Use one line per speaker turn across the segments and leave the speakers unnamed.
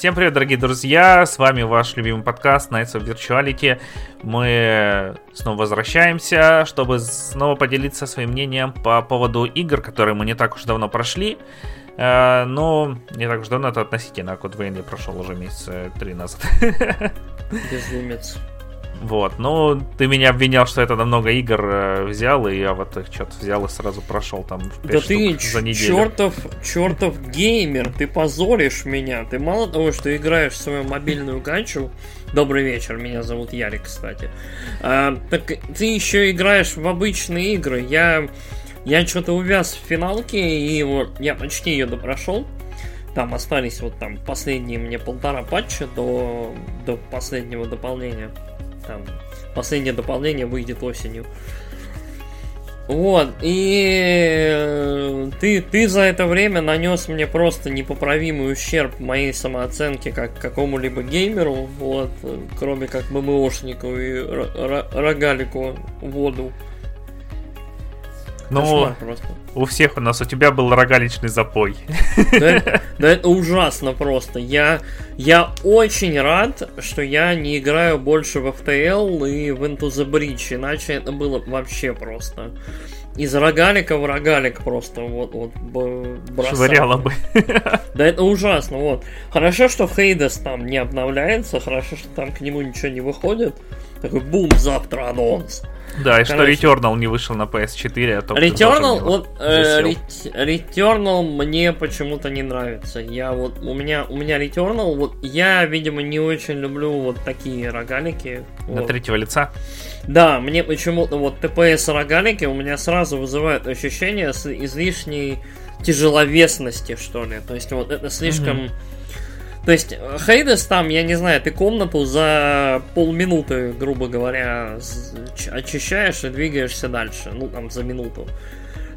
Всем привет, дорогие друзья! С вами ваш любимый подкаст Nights of Virtuality. Мы снова возвращаемся, чтобы снова поделиться своим мнением по поводу игр, которые мы не так уж давно прошли. Э, но не так уж давно, это относительно, Код Вейн прошел уже месяца три назад.
Безумец.
Вот, ну, ты меня обвинял, что это намного игр э, взял, и я вот их что-то взял и сразу прошел там в 5
Да ты
за неделю.
чертов, чертов геймер, ты позоришь меня. Ты мало того, что играешь в свою мобильную гачу, Добрый вечер, меня зовут Ярик, кстати. А, так ты еще играешь в обычные игры. Я, я что-то увяз в финалке, и вот я почти ее допрошел. Там остались вот там последние мне полтора патча до, до последнего дополнения. Там последнее дополнение выйдет осенью. Вот, и ты, ты за это время нанес мне просто непоправимый ущерб моей самооценке как какому-либо геймеру, вот, кроме как БМОшнику и рогалику воду.
Ну, у всех у нас, у тебя был рогаличный запой.
Да, да это ужасно просто. Я, я очень рад, что я не играю больше в FTL и в Into the Bridge, иначе это было вообще просто. Из рогалика в рогалик просто вот, вот
бросал. Швыряло бы.
Да это ужасно, вот. Хорошо, что Хейдес там не обновляется, хорошо, что там к нему ничего не выходит. Такой бум, завтра анонс.
Да, и что Returnal не вышел на PS4, а то
Returnal, вот, э, Returnal мне почему-то не нравится. Я вот, у меня, у меня Returnal, вот, я, видимо, не очень люблю вот такие рогалики.
На
вот.
третьего лица?
Да, мне почему-то вот TPS рогалики у меня сразу вызывают ощущение излишней тяжеловесности, что ли. То есть вот это слишком... Mm-hmm то есть, Хейдес там, я не знаю, ты комнату за полминуты, грубо говоря, очищаешь и двигаешься дальше. Ну, там, за минуту.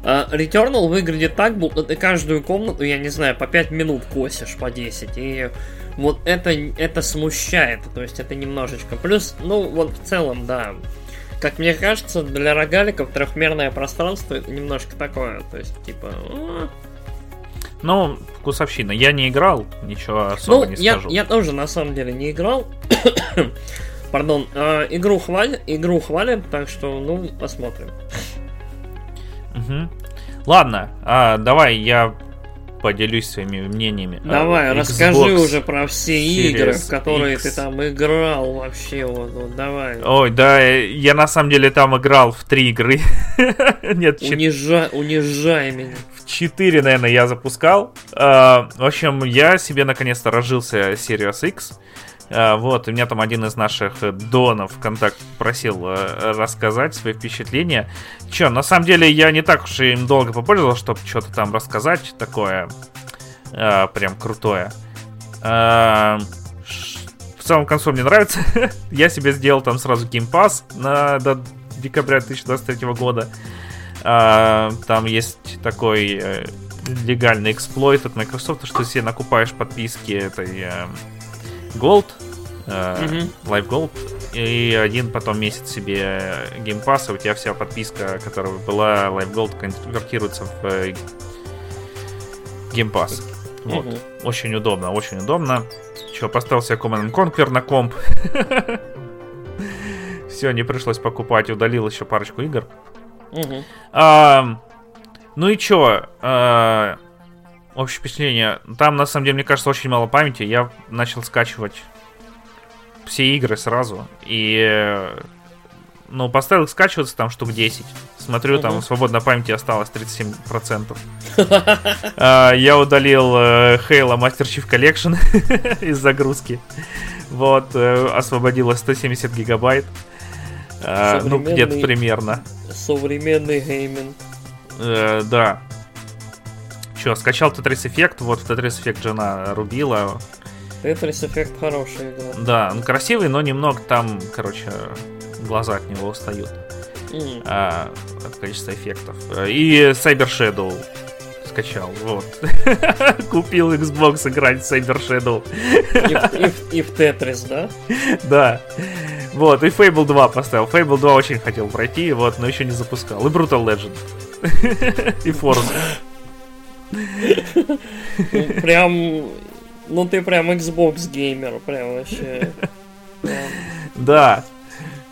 Uh, Returnal выглядит так, будто ты каждую комнату, я не знаю, по 5 минут косишь, по 10. И вот это, это смущает. То есть это немножечко. Плюс, ну, вот в целом, да. Как мне кажется, для рогаликов трехмерное пространство это немножко такое. То есть, типа...
Ну, вкусовщина. Я не играл, ничего особо
ну,
не
я,
скажу.
Я тоже на самом деле не играл. Пардон, э, игру хвалят, игру хвалят, так что, ну, посмотрим.
Угу. Ладно, а, давай я поделюсь своими мнениями.
Давай, Xbox расскажи уже про все игры, в которые X. ты там играл вообще. Вот, вот, давай.
Ой, да, я на самом деле там играл в три игры.
Нет, Унижа... унижай меня.
4, наверное, я запускал. Uh, в общем, я себе наконец-то разжился Series X. Uh, вот, у меня там один из наших донов ВКонтакте просил uh, рассказать свои впечатления. Че, на самом деле я не так уж им долго попользовался, чтобы что-то там рассказать такое uh, прям крутое. Uh, в целом консоль мне нравится. я себе сделал там сразу Pass на, до декабря 2023 года. А, там есть такой э, легальный эксплойт от Microsoft, что себе накупаешь подписки этой э, Gold, mm-hmm. Live Gold, и один потом месяц себе Game Pass, у тебя вся подписка, которая была Live Gold, конвертируется в Game Pass. Вот. Mm-hmm. Очень удобно, очень удобно. Че, поставил себе Command Conquer на комп. Все, не пришлось покупать, удалил еще парочку игр. Угу. А, ну и чё? А, общее впечатление. Там, на самом деле, мне кажется, очень мало памяти. Я начал скачивать все игры сразу. И ну, поставил их скачиваться там штук 10. Смотрю, там свободной памяти осталось 37%. а, я удалил э, Halo Master Chief Collection из загрузки. Вот, э, освободилось 170 гигабайт. А, ну, где-то примерно.
Современный гейминг.
Э, да. Че, скачал Tetris Effect, вот в Tetris Effect жена рубила.
Tetris Effect хороший, да.
Да, он красивый, но немного там, короче, глаза от него устают. Mm. А, от количества эффектов. И Cyber Shadow скачал, вот. Купил Xbox играть в Cyber Shadow.
И, и, и в Tetris, да?
Да. Вот, и Fable 2 поставил. Fable 2 очень хотел пройти, вот, но еще не запускал. И Brutal Legend. И Forza.
Ну, прям Ну ты прям Xbox геймер, прям вообще.
Да.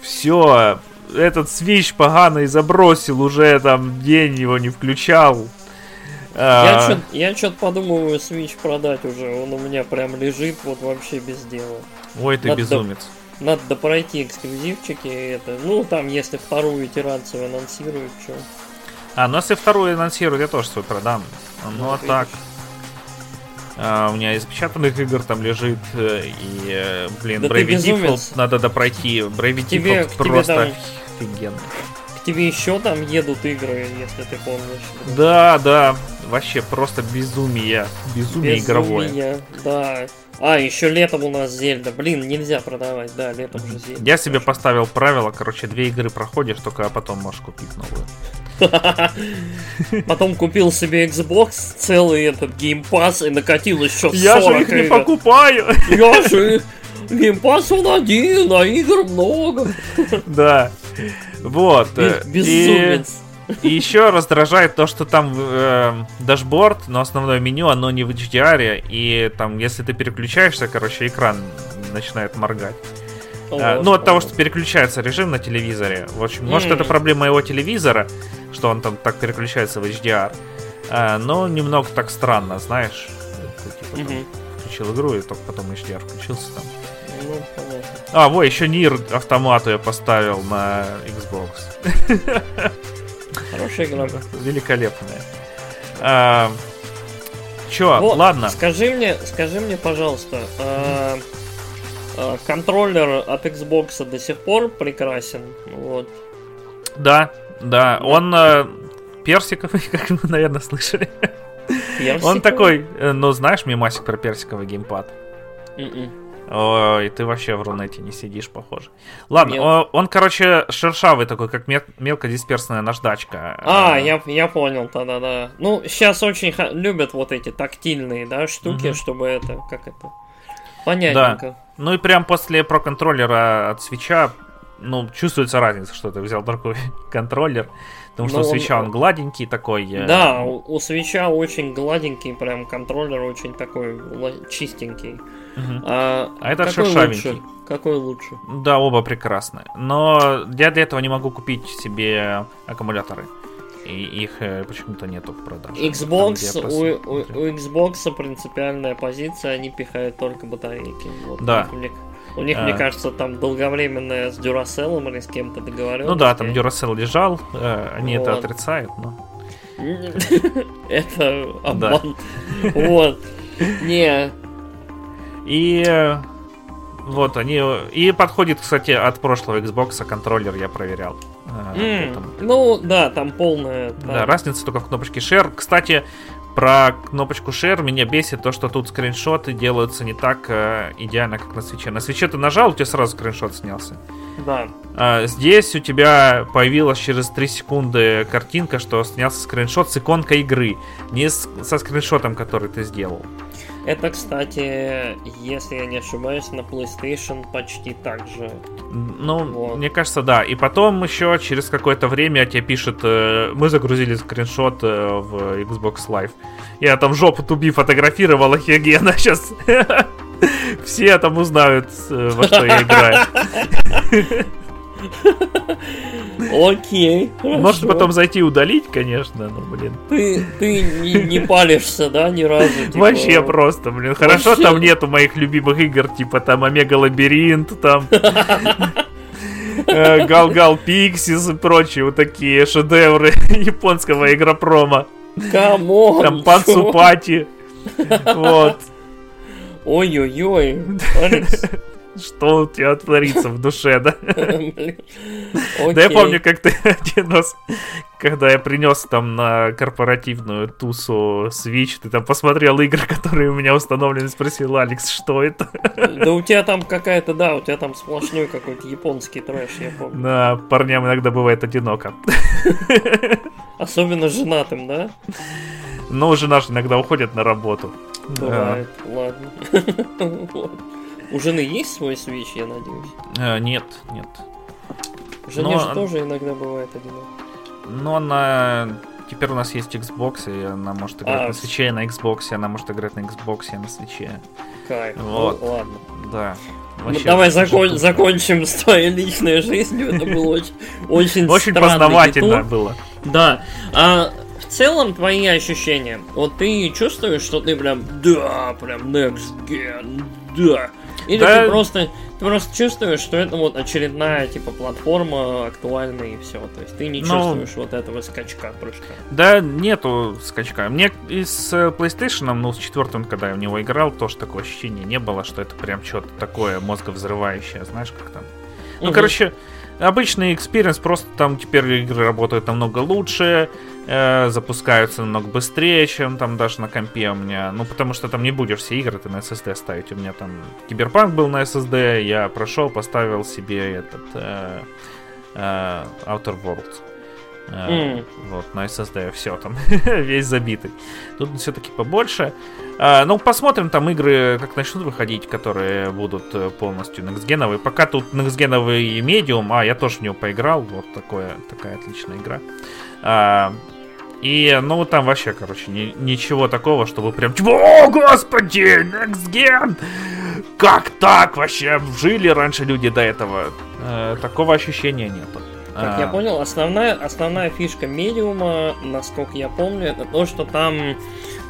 Все, этот свич поганый забросил, уже там день его не включал.
Я а... что-то подумываю Switch продать уже, он у меня прям лежит вот вообще без дела.
Ой, ты надо безумец.
До... Надо пройти эксклюзивчики, это, ну там если вторую итерацию анонсируют, что.
А, ну если вторую анонсируют, я тоже свой продам. Ну, а так. А, у меня из печатанных игр там лежит э, и, э, блин, да Bravely Default надо допройти. Bravely тебе, Default просто там... офигенно.
К тебе еще там едут игры, если ты помнишь.
Да, да, вообще просто безумие. Безумие, безумие игровое.
да. А, еще летом у нас Зельда. Блин, нельзя продавать, да, летом же Зельда.
Я себе поставил правило, короче, две игры проходишь, только потом можешь купить новую.
Потом купил себе Xbox, целый этот Pass и накатил еще 40
Я же их не покупаю!
Я же... Pass он один, а игр много.
Да. Вот. Безумец. И еще раздражает то, что там э, дашборд, но основное меню, оно не в HDR, и там, если ты переключаешься, короче, экран начинает моргать. О, ну, от того, что переключается режим на телевизоре. В общем, может, это проблема моего телевизора, что он там так переключается в HDR. А, но немного так странно, знаешь. Ты, типа, включил игру, и только потом HDR включился там. Ну, А, во, еще Нир автомату я поставил на Xbox.
Хорошая игра.
Великолепная. А, чё, вот, ладно.
Скажи мне, скажи мне, пожалуйста, а, контроллер от Xbox до сих пор прекрасен. Вот.
Да, да, он э, персиковый, как вы, наверное, слышали. Персиковый? Он такой, э, ну знаешь мимасик про персиковый геймпад? Mm-mm. М-м. Ой, ты вообще в Рунете не сидишь, похоже. Ладно, он, он, короче, шершавый такой, как мел- мелкодисперсная наждачка.
А, я, я понял, да-да-да. Ну, сейчас очень ха- любят вот эти тактильные, да, штуки, угу. чтобы это, как это, понятненько.
Да. Ну и прям после про-контроллера от свеча, ну, чувствуется разница, что ты взял другой контроллер. Потому что Но у свеча он... он гладенький такой.
Э, да, у, у свеча очень гладенький, прям контроллер очень такой чистенький.
Угу. А, а это шершавенький.
Лучше? Какой лучше?
Да, оба прекрасны. Но я для этого не могу купить себе аккумуляторы. И их э, почему-то нету в продаже.
Xbox, Там, у, у, у Xbox принципиальная позиция, они пихают только батарейки.
Вот, да.
Мне, у них, а... мне кажется, там долговременная с Duracell или с кем-то договоренность.
Ну да, там Duracell лежал, э, они вот. это отрицают, но...
Это обман. Вот. Не.
И э, вот они... И подходит, кстати, от прошлого Xbox контроллер я проверял.
Mm, ну, да, там полная...
Да. да, разница только в кнопочке Share. Кстати, про кнопочку Share меня бесит то, что тут скриншоты делаются не так э, идеально, как на свече. На свече ты нажал, у тебя сразу скриншот снялся.
Да.
А, здесь у тебя появилась через 3 секунды картинка, что снялся скриншот с иконкой игры, не с, со скриншотом, который ты сделал.
Это, кстати, если я не ошибаюсь, на PlayStation почти так же.
Ну, вот. мне кажется, да. И потом еще через какое-то время тебе пишет, э, мы загрузили скриншот э, в Xbox Live. Я там жопу туби фотографировал, офигенно. Сейчас все там узнают, э, во что я играю.
Окей.
Может потом зайти и удалить, конечно, но, блин.
Ты, ты не, не палишься, да, ни разу? Типа...
Вообще просто, блин. Хорошо, Вообще... там нету моих любимых игр, типа там Omega Labyrinth, там. Gal Gun Пиксис и прочие вот такие шедевры японского игропрома.
Come on!
Там Panty Party. Вот.
Ой-ой-ой, Алекс.
Что у тебя творится в душе, да? Да я помню, как ты один раз, когда я принес там на корпоративную тусу Switch, ты там посмотрел игры, которые у меня установлены, спросил, Алекс, что это?
Да у тебя там какая-то, да, у тебя там сплошной какой-то японский трэш, я помню.
Да, парням иногда бывает одиноко.
Особенно женатым, да?
Ну, жена же иногда уходит на работу.
Бывает, ладно. У жены есть свой свич, я надеюсь?
Э, нет, нет.
Жене Но... же тоже иногда бывает одиноко.
Но она Теперь у нас есть Xbox, и она может играть
А,
на свече, на Xbox, она может играть на Xbox, и на свече.
Кайф.
Вот.
Ну, ладно.
Да.
Ну,
Вообще,
давай закон- закончим с твоей личной жизнью. Это было очень, очень
Очень познавательно
детур.
было.
Да. А в целом твои ощущения. Вот ты чувствуешь, что ты прям да, прям next gen, да. Или
Да.
ты просто ты просто чувствуешь, что это вот очередная типа платформа актуальная и все. То есть ты не
Ну.
чувствуешь вот этого скачка прыжка.
Да, нету скачка. Мне и с э, PlayStation, ну, с четвертым, когда я в него играл, тоже такое ощущение не было, что это прям что-то такое мозговзрывающее, знаешь, как там. Ну,
Мгм.
короче, обычный experience, просто там теперь игры работают намного лучше, э, запускаются намного быстрее, чем там даже на компе у меня. Ну, потому что там не будешь все игры ты на SSD ставить. У меня там Киберпанк был на SSD, я прошел, поставил себе этот э, э, Outer Worlds.
М.
Вот, на SSD все там, весь забитый. Тут все-таки побольше. А, ну, посмотрим, там игры как начнут выходить, которые будут э, полностью некстгеновые. Пока тут некстгеновый Medium, а я тоже в него поиграл. Вот такое, такая отличная игра. А, и, ну, там вообще, короче, ни- ничего такого, чтобы прям, о, господи, Next Gen! Как так вообще? Жили раньше люди до этого? Э, такого ощущения нету.
Как
А,
я понял, основная, основная фишка медиума, насколько я помню, это то, что там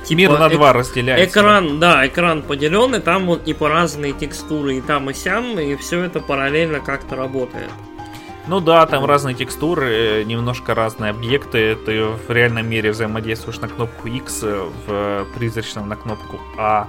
типа,
Мир на два разделяется.
Экран, да, экран поделен, и там вот типа разные текстуры и там и сям, и все это параллельно как-то работает.
Ну да, там разные текстуры, э, немножко разные объекты. Ты в реальном мире взаимодействуешь на кнопку X, э, в призрачном на кнопку А.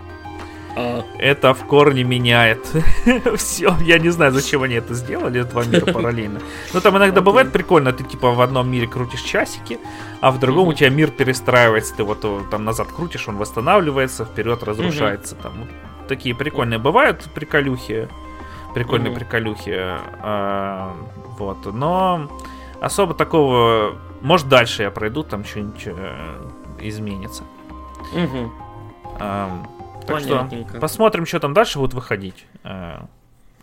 А,
Это в корне меняет все. Я не знаю, зачем они это сделали, два мира параллельно. Но там иногда
Окей.
бывает прикольно, ты типа в одном мире крутишь часики, а в другом у
Мгм.
тебя мир перестраивается. Ты вот э, там назад крутишь, он восстанавливается, вперед разрушается. Там вот такие прикольные бывают приколюхи. Прикольные
Мгм.
приколюхи. а, Вот. Но особо такого. Может, дальше я пройду, там что-нибудь э, изменится. Ам, Так что посмотрим, что там дальше будет выходить э,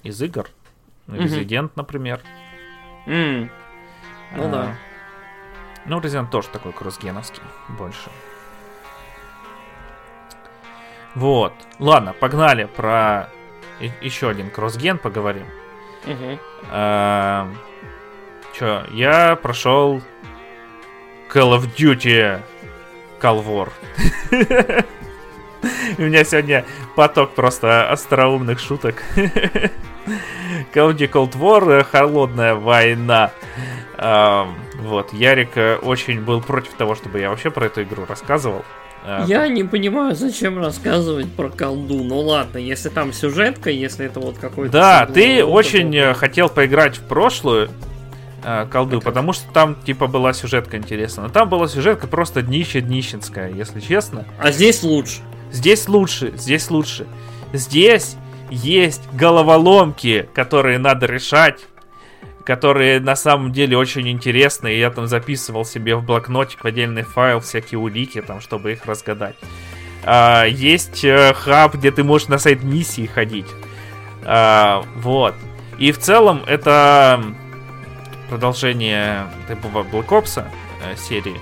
из игр. Ну. Resident, например.
Ну
А,
да.
Ну, Resident тоже такой кроссгеновский больше. Вот. Ладно, погнали про и- еще один кроссген поговорим. Эм, Чё, я прошел Call of Duty Call War. У меня сегодня поток просто остроумных шуток. Call of Duty Cold War, холодная война. Вот, Ярик э, очень был против того, чтобы я вообще про эту игру рассказывал. Э,
Я не понимаю, зачем рассказывать про колду. Ну ладно, если там сюжетка, если это вот какой-то...
Да, ты очень э, хотел поиграть в прошлую э, колду, потому что там типа была сюжетка интересная. Но там была сюжетка просто днище днищенская, если честно.
А здесь лучше.
Здесь лучше, здесь лучше. Здесь есть головоломки, которые надо решать, которые на самом деле очень интересные. Я там записывал себе в блокнотик в отдельный файл всякие улики, там, чтобы их разгадать. А, есть э, хаб, где ты можешь на сайт миссии ходить. А, вот. И в целом это продолжение типа Black Ops э, серии.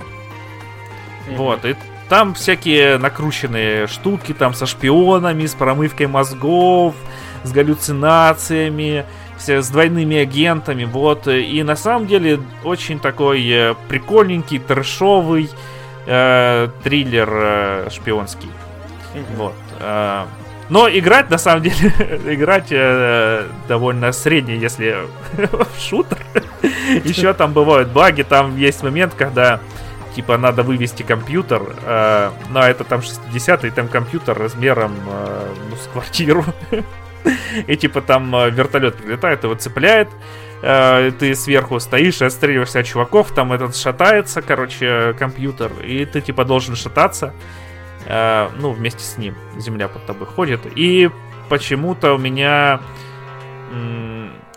Вот, и там всякие накрученные штуки, там со шпионами, с промывкой мозгов, с галлюцинациями, все с двойными агентами, вот. И на самом деле очень такой э, прикольненький, трэшовый э, триллер э, шпионский. Вот. э, Но играть, на самом деле, играть э, довольно средне, если в шутер. Еще там бывают баги, там есть момент, когда типа надо вывести компьютер, э, но это там 60-й, там компьютер размером э, ну, с квартиру. И типа там э, вертолет прилетает, его цепляет, э, ты сверху стоишь и отстреливаешься от чуваков, там этот шатается, короче, компьютер, и ты типа должен шататься, э, ну, вместе с ним, земля под тобой ходит, и почему-то у меня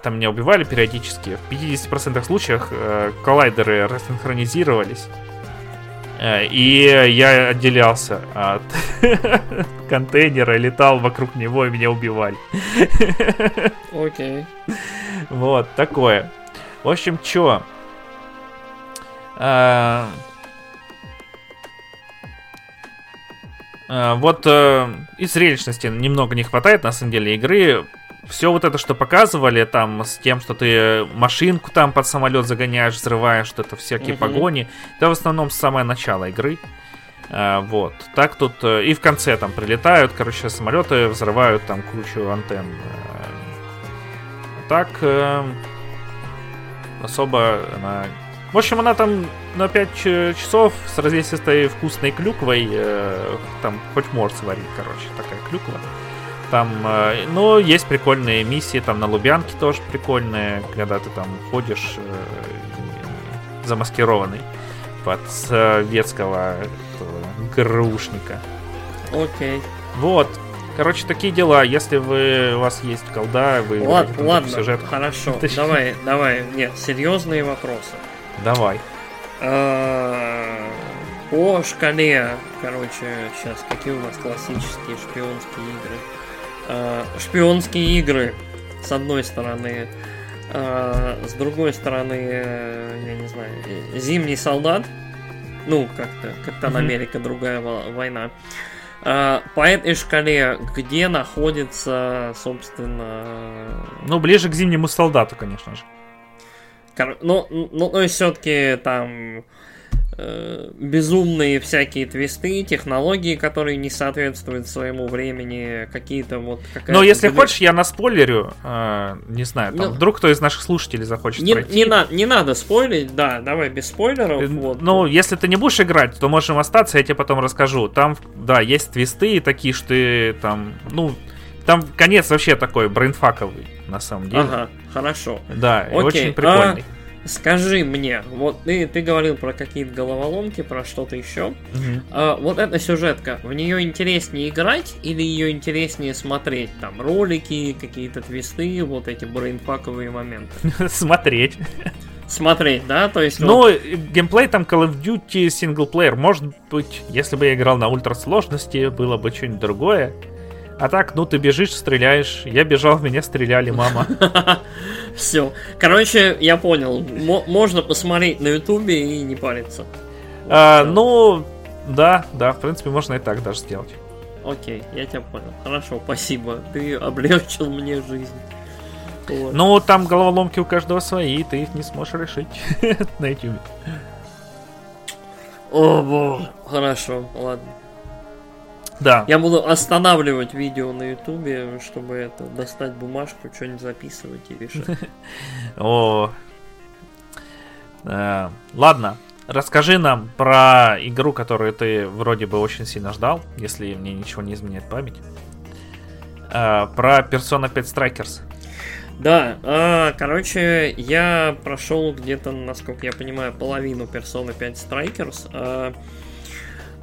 там меня убивали периодически, в 50% случаях э, коллайдеры рассинхронизировались, Э, и я отделялся от контейнера, летал вокруг него и меня убивали.
Окей.
Вот, такое. В общем, чё? Э, э, вот и зрелищности немного не хватает, на самом деле, игры. Все вот это, что показывали, там, с тем, что ты машинку там под самолет загоняешь, взрываешь, что это всякие
Мгм.
погони, это в основном самое начало игры. Э, вот. Так тут э, и в конце там прилетают, короче, самолеты взрывают там кучу антенн. Э, Так, э, особо она... В общем, она там на 5 часов с развесистой вкусной клюквой, э, там хоть морс сварить, короче, такая клюква. Там, э, ну, есть прикольные миссии, там на Лубянке тоже прикольные, когда ты там ходишь э, замаскированный под советского ГРУшника.
Окей.
Вот. Короче, такие дела. Если вы, у вас есть колда, вы
Лад-
играете там
ладно,
сюжет,
хорошо.
Точнее.
Давай, давай. Нет, серьезные вопросы.
давай.
А, По шкале, короче, сейчас какие у нас классические шпионские игры? А, Шпионские игры, с одной стороны. А, С другой стороны, э, я не знаю, э, Зимний солдат. Ну, как-то, Капитан
Мгм.
Америка, другая во- война. А, По этой шкале, где находится, собственно,
Ну, ближе к зимнему солдату, конечно же.
Кор- Ну, ну, то есть все-таки там э, безумные всякие твисты, технологии, которые не соответствуют своему времени, какие-то вот.
Но если
две-
хочешь, я наспойлерю. э, не знаю, там
Ну,
вдруг кто из наших слушателей захочет
Не,
пройти.
не, на- не надо спойлерить, да, давай без спойлеров.
Э,
вот.
Ну, если ты не будешь играть, то можем остаться, я тебе потом расскажу. Там, да, есть твисты такие, что ты там, ну, там конец вообще такой брейнфаковый, на самом деле.
Ага, хорошо.
Да,
Окей,
очень прикольный.
Скажи мне, вот ты, ты говорил про какие-то головоломки, про что-то еще.
Мгм.
А, вот эта сюжетка, в нее интереснее играть или ее интереснее смотреть? Там ролики, какие-то твисты, вот эти брейнфаковые моменты.
Смотреть.
Смотреть, да? То есть
Ну, геймплей там Call of Duty синглплеер. Может быть, если бы я играл на ультрасложности, было бы что-нибудь другое. А так, ну ты бежишь, стреляешь. Я бежал, в меня стреляли, мама.
Все. Короче, я понял. Мо- можно посмотреть на ютубе и не париться.
А, ну, да, да, в принципе, можно и так даже сделать.
Окей, я тебя понял. Хорошо, спасибо. Ты облегчил мне жизнь. Вот.
Ну, там головоломки у каждого свои, ты их не сможешь решить на YouTube.
О, боже. Хорошо, ладно.
Да.
Я буду останавливать видео на ютубе, чтобы это достать бумажку, что-нибудь записывать и решать.
О. Э, Ладно, расскажи нам про игру, которую ты вроде бы очень сильно ждал, если мне ничего не изменяет память. Э, Про Persona 5 Strikers.
Да, а, короче, я прошел где-то, насколько я понимаю, половину Persona 5 Strikers.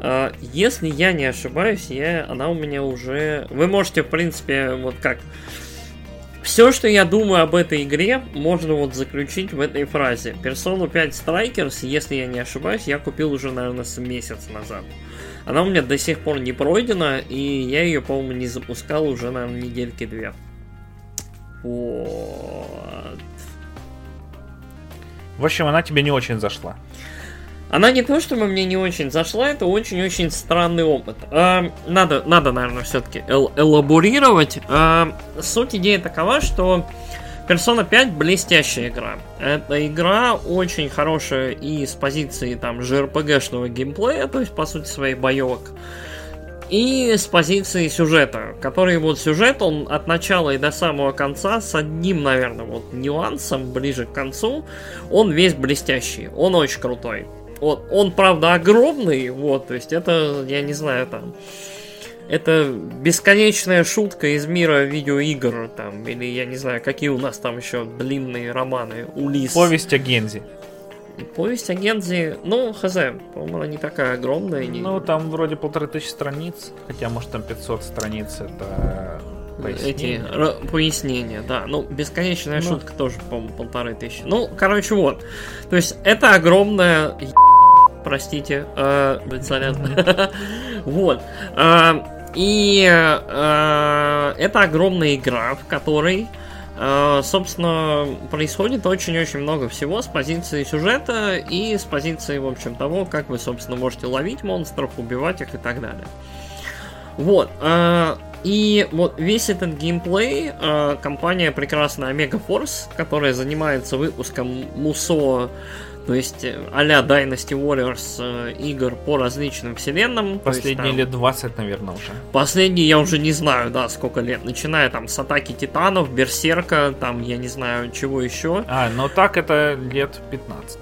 А, если я не ошибаюсь, я, она у меня уже... Вы можете, в принципе, вот как... Все, что я думаю об этой игре, можно вот заключить в этой фразе. Persona 5 Strikers, если я не ошибаюсь, я купил уже, наверное, с месяц назад. Она у меня до сих пор не пройдена, и я ее, по-моему, не запускал уже, наверное, недельки две. Вот.
В общем, она тебе не очень зашла.
Она не то, чтобы мне не очень зашла, это очень-очень странный опыт. А, надо, надо, наверное, все-таки элаборировать. А, суть идеи такова, что Persona 5 блестящая игра. Эта игра очень хорошая и с позиции там JRPG-шного геймплея, то есть по сути своей боевок, и с позиции сюжета, который вот сюжет, он от начала и до самого конца с одним, наверное, вот нюансом ближе к концу, он весь блестящий, он очень крутой. Вот, он, правда, огромный, вот, то есть это, я не знаю, там, это бесконечная шутка из мира видеоигр, там, или я не знаю, какие у нас там еще длинные романы, Улис.
Повесть о Гензи.
Повесть о Гензи, ну, хз, по-моему, она не такая огромная. Не...
Ну, там вроде полторы тысячи страниц, хотя, может, там 500 страниц, это
Эти
пояснение.
р- пояснения, да. Ну, бесконечная
Ну.
шутка тоже, по-моему, полторы тысячи. Ну, короче, вот. То есть, это огромная... Простите, э, блин, сорян. Вот. А, И э, это огромная игра, в которой, э, собственно, происходит очень-очень много всего с позиции сюжета и с позиции, в общем, того, как вы, собственно, можете ловить монстров, убивать их и так далее. Вот. Э, и вот весь этот геймплей э, компания прекрасная Omega Force, которая занимается выпуском Мусо, то есть а-ля Dynasty Warriors э, игр по различным вселенным.
Последние есть, там, лет 20, наверное, уже.
Последние я уже не знаю, да, сколько лет. Начиная там с Атаки Титанов, Берсерка, там, я не знаю, чего еще.
А, но так это лет 15.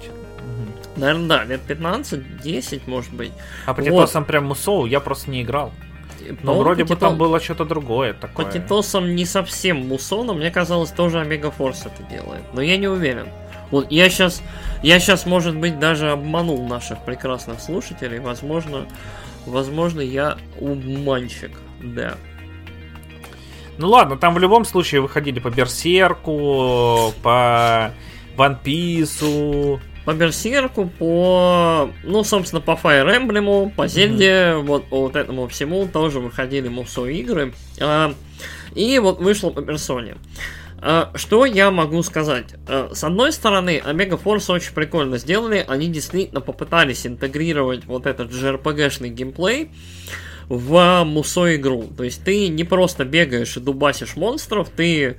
Наверное, да, лет 15, 10, может быть.
А по Титосам вот. прям Мусоу я просто не играл. Но ну, вроде бы там было что-то другое такое.
По Титосам не совсем Мусо, но мне казалось, тоже Омега Форс это делает. Но я не уверен. Вот я сейчас, я сейчас, может быть, даже обманул наших прекрасных слушателей. Возможно, возможно, я обманщик, да.
Ну ладно, там в любом случае выходили по Берсерку, по One Piece,
по Берсерку, по, ну, собственно, по Fire Emblem, по Зельде, mm-hmm. вот по вот этому всему тоже выходили мусо игры. А, и вот вышло по персоне. А, что я могу сказать? А, с одной стороны, Omega Force очень прикольно сделали. Они действительно попытались интегрировать вот этот JRPG-шный геймплей в мусо игру. То есть ты не просто бегаешь и дубасишь монстров, ты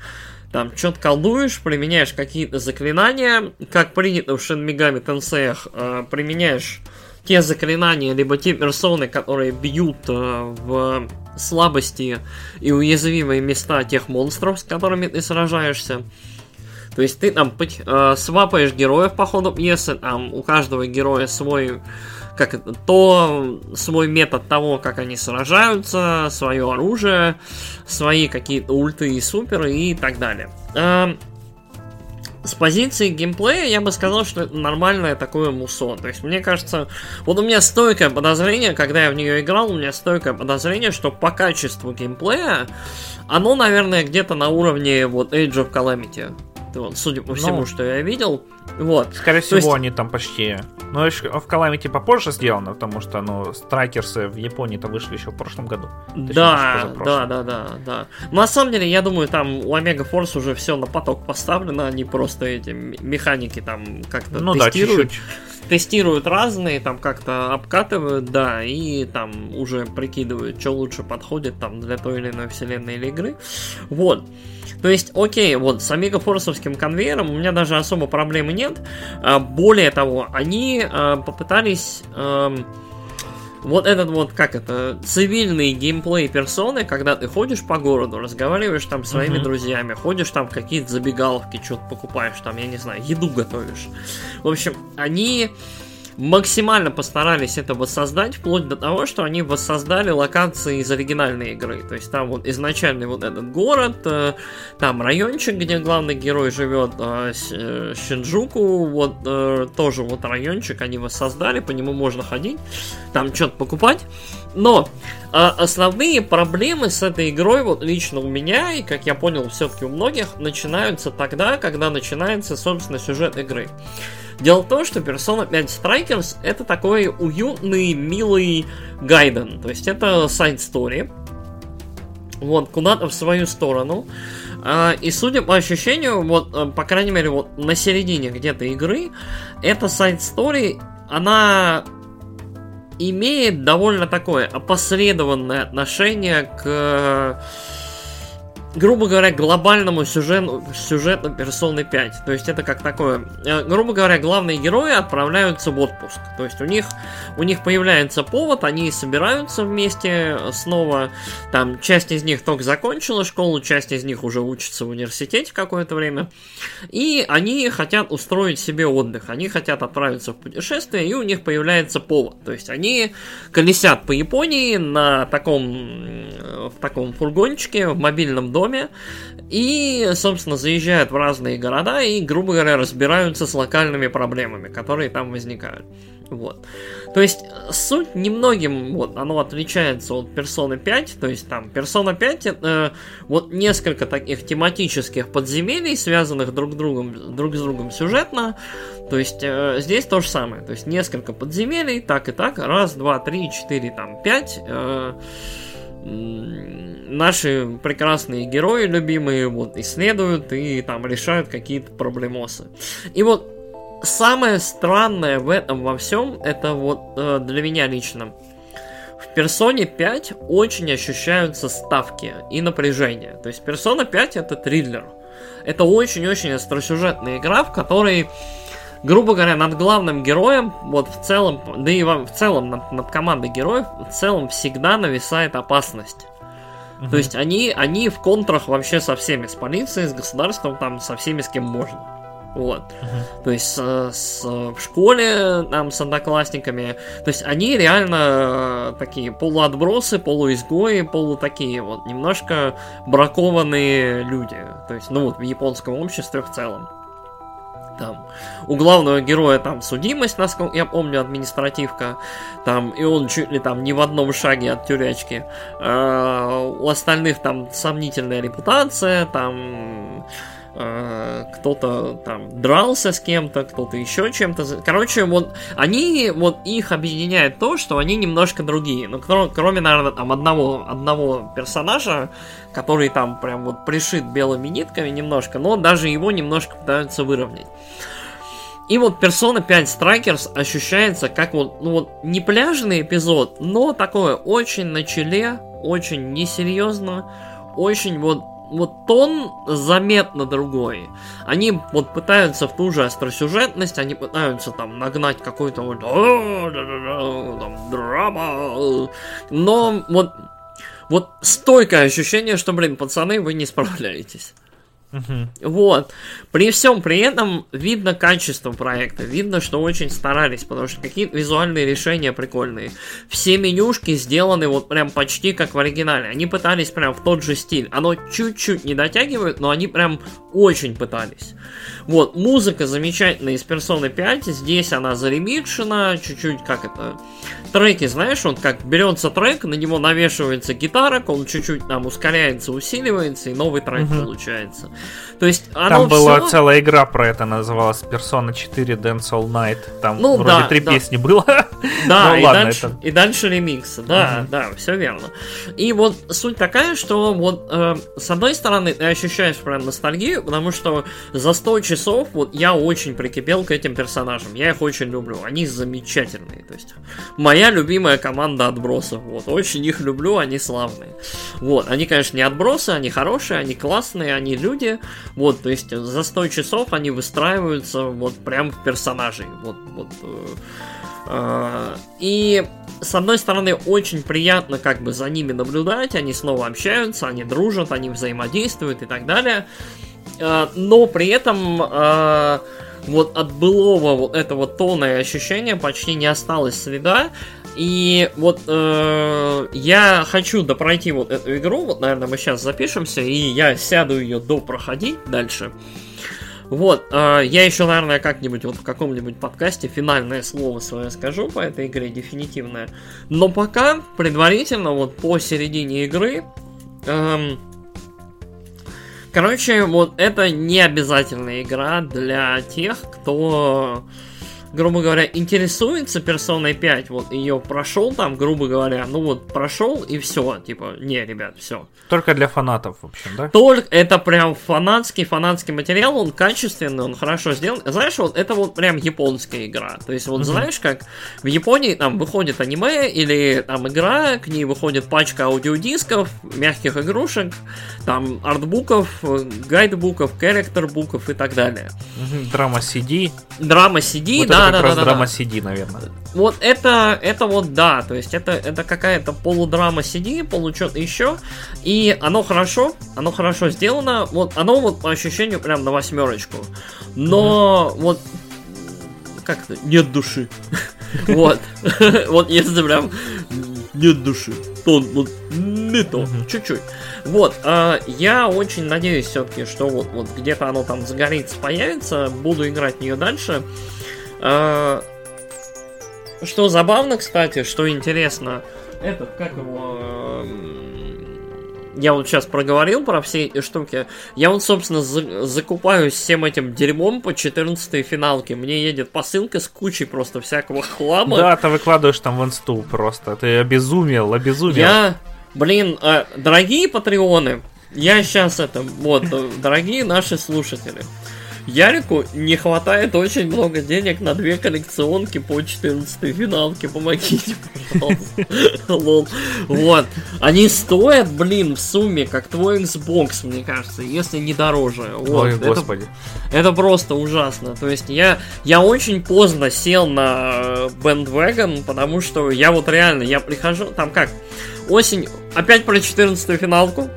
там что-то колдуешь, применяешь какие-то заклинания, как принято в Megami Tensei, э, применяешь те заклинания, либо те персоны, которые бьют э, в слабости и уязвимые места тех монстров, с которыми ты сражаешься. То есть ты там э, свапаешь героев по ходу пьесы, там у каждого героя свой как это, то свой метод того, как они сражаются, свое оружие, свои какие-то ульты и суперы и так далее. А, с позиции геймплея я бы сказал, что это нормальное такое мусо. То есть, мне кажется, вот у меня стойкое подозрение, когда я в нее играл, у меня стойкое подозрение, что по качеству геймплея оно, наверное, где-то на уровне вот Age of Calamity. Вот, судя по всему, ну, что я видел. Вот.
Скорее всего, есть... они там почти. Но в Calamity попозже сделано, потому что, ну, страйкерсы в Японии-то вышли еще в прошлом году.
Да, да, да, да, да. На самом деле, я думаю, там у Omega Force уже все на поток поставлено, они просто эти механики там как-то ну, тестируют. Да, чуть-чуть тестируют разные, там как-то обкатывают, да, и там уже прикидывают, что лучше подходит там для той или иной вселенной или игры. Вот. То есть, окей, вот с Amiga Форсовским конвейером у меня даже особо проблемы нет. А, более того, они а, попытались вот этот вот, как это, цивильный геймплей персоны, когда ты ходишь по городу, разговариваешь там с своими uh-huh. друзьями, ходишь там в какие-то забегаловки, что-то покупаешь, там, я не знаю, еду готовишь. В общем, они максимально постарались это воссоздать, вплоть до того, что они воссоздали локации из оригинальной игры. То есть там вот изначальный вот этот город, э, там райончик, где главный герой живет, э, э, Шинджуку, вот тоже вот райончик они воссоздали, по нему можно ходить, там что-то покупать. Но основные проблемы с этой игрой, вот лично у меня, и как я понял, все-таки у многих, начинаются тогда, когда начинается, собственно, сюжет игры. Дело в том, что Persona 5 Strikers это такой уютный, милый гайден. То есть это side story. Вот, куда-то в свою сторону. А, и судя по ощущению, вот, э, по крайней мере, вот на середине где-то игры, эта side story, она имеет довольно такое опосредованное отношение к грубо говоря, глобальному сюжету, сюжету персоны 5. То есть это как такое, э, грубо говоря, главные герои отправляются в отпуск. То есть у них, у них появляется повод, они собираются вместе снова. Там часть из них только закончила школу, часть из них уже учится в университете какое-то время. И они хотят устроить себе отдых. Они хотят отправиться в путешествие, и у них появляется повод. То есть они колесят по Японии на таком, в таком фургончике, в мобильном доме доме. И, собственно, заезжают в разные города и, грубо говоря, разбираются с локальными проблемами, которые там возникают. Вот. То есть, суть немногим, вот, оно отличается от Persona 5, то есть там Persona 5 это вот несколько таких тематических подземелий, связанных друг, другом, друг с другом сюжетно, то есть э, здесь то же самое, то есть несколько подземелий, так и так, раз, два, три, четыре, там, пять, э, наши прекрасные герои любимые вот исследуют и там решают какие-то проблемосы. И вот самое странное в этом во всем, это вот э, для меня лично. В персоне 5 очень ощущаются ставки и напряжение. То есть персона 5 это триллер. Это очень-очень остросюжетная игра, в которой грубо говоря, над главным героем, вот в целом, да и в целом над, над командой героев, в целом всегда нависает опасность. Угу. То есть они, они в контрах вообще со всеми, с полицией, с государством, там, со всеми, с кем можно. Вот. Uh-huh. То есть с, с, в школе, там, с одноклассниками. То есть они реально такие полуотбросы, полуизгои, полу такие вот, немножко бракованные люди. То есть, ну вот, в японском обществе в целом. Там у главного героя там судимость, насколько я помню, административка. Там, и он чуть ли там не в одном шаге от тюрячки. А, у остальных там сомнительная репутация, там кто-то там дрался с кем-то, кто-то еще чем-то. Короче, вот они, вот их объединяет то, что они немножко другие. Ну, кроме, кроме наверное, там одного, одного персонажа, который там прям вот пришит белыми нитками немножко, но даже его немножко пытаются выровнять. И вот Persona 5 Strikers ощущается как вот, ну вот, не пляжный эпизод, но такое очень на челе, очень несерьезно, очень вот вот тон заметно другой. Они вот пытаются в ту же остросюжетность, они пытаются там нагнать какой-то вот там, драма, но вот вот стойкое ощущение, что, блин, пацаны, вы не справляетесь. Угу. Вот. При всем при этом видно качество проекта, видно, что очень старались, потому что какие-то визуальные решения прикольные. Все менюшки сделаны вот прям почти как в оригинале. Они пытались прям в тот же стиль. Оно чуть-чуть не дотягивает, но они прям очень пытались. Вот, музыка замечательная из Persona 5. Здесь она заремикшена, чуть-чуть как это... Треки, знаешь, он как берется трек, на него навешивается гитара, он чуть-чуть там ускоряется, усиливается, и новый трек угу. получается. То есть
Там была целая игра про это, называлась Persona 4 Dance All Night. Там ну, вроде да, три да. песни было.
Да, ну, и, ладно, дальше, это... и дальше ремикс. Да, угу. да, все верно. И вот суть такая, что вот э, с одной стороны ты ощущаешь прям ностальгию, потому что за 100 часов вот я очень прикипел к этим персонажам. Я их очень люблю. Они замечательные. То есть моя любимая команда отбросов. Вот, очень их люблю, они славные. Вот, они, конечно, не отбросы, они хорошие, они классные, они люди, вот, то есть за 100 часов они выстраиваются вот прям в персонажей. Вот, вот. Э, э, и с одной стороны, очень приятно как бы за ними наблюдать, они снова общаются, они дружат, они взаимодействуют и так далее. Э, но при этом э, вот от былого вот этого тона и ощущения почти не осталось следа. И вот э, я хочу допройти вот эту игру, вот, наверное, мы сейчас запишемся, и я сяду ее допроходить дальше. Вот, э, я еще, наверное, как-нибудь вот в каком-нибудь подкасте финальное слово свое скажу по этой игре, дефинитивное. Но пока, предварительно, вот по середине игры, эм, короче, вот это не обязательная игра для тех, кто грубо говоря, интересуется персоной 5, вот ее прошел там, грубо говоря, ну вот прошел и все, типа, не, ребят, все.
Только для фанатов, в общем, да?
Только это прям фанатский, фанатский материал, он качественный, он хорошо сделан. Знаешь, вот это вот прям японская игра. То есть, вот знаешь, как в Японии там выходит аниме или там игра, к ней выходит пачка аудиодисков, мягких игрушек, там артбуков, гайдбуков, буков и так далее.
Драма CD.
Драма CD, вот да,
это
как
да,
раз
да, драма да. CD, наверное.
Вот это, это вот да, то есть это, это какая-то полудрама CD, получет еще, и оно хорошо, оно хорошо сделано, вот оно вот по ощущению прям на восьмерочку, но mm-hmm. вот как это, нет души, вот, вот если прям нет души, то вот не то, чуть-чуть. Вот, э, я очень надеюсь все-таки, что вот, вот где-то оно там загорится, появится, буду играть в нее дальше. Э, что забавно, кстати, что интересно, этот, как его... Э, я вот сейчас проговорил про все эти штуки. Я вот, собственно, за закупаюсь всем этим дерьмом по 14 финалке. Мне едет посылка с кучей просто всякого хлама.
Да, ты выкладываешь там в инсту просто. Ты обезумел, обезумел.
Я, блин, э, дорогие патреоны, я сейчас это, вот, дорогие наши слушатели. Ярику не хватает очень много денег на две коллекционки по 14 финалке. Помогите, пожалуйста. Лол. Вот. Они стоят, блин, в сумме, как твой Xbox, мне кажется, если не дороже. Вот.
Ой,
Это-
господи.
это просто ужасно. То есть я, я очень поздно сел на Bandwagon, потому что я вот реально, я прихожу, там как, осень, опять про 14 финалку,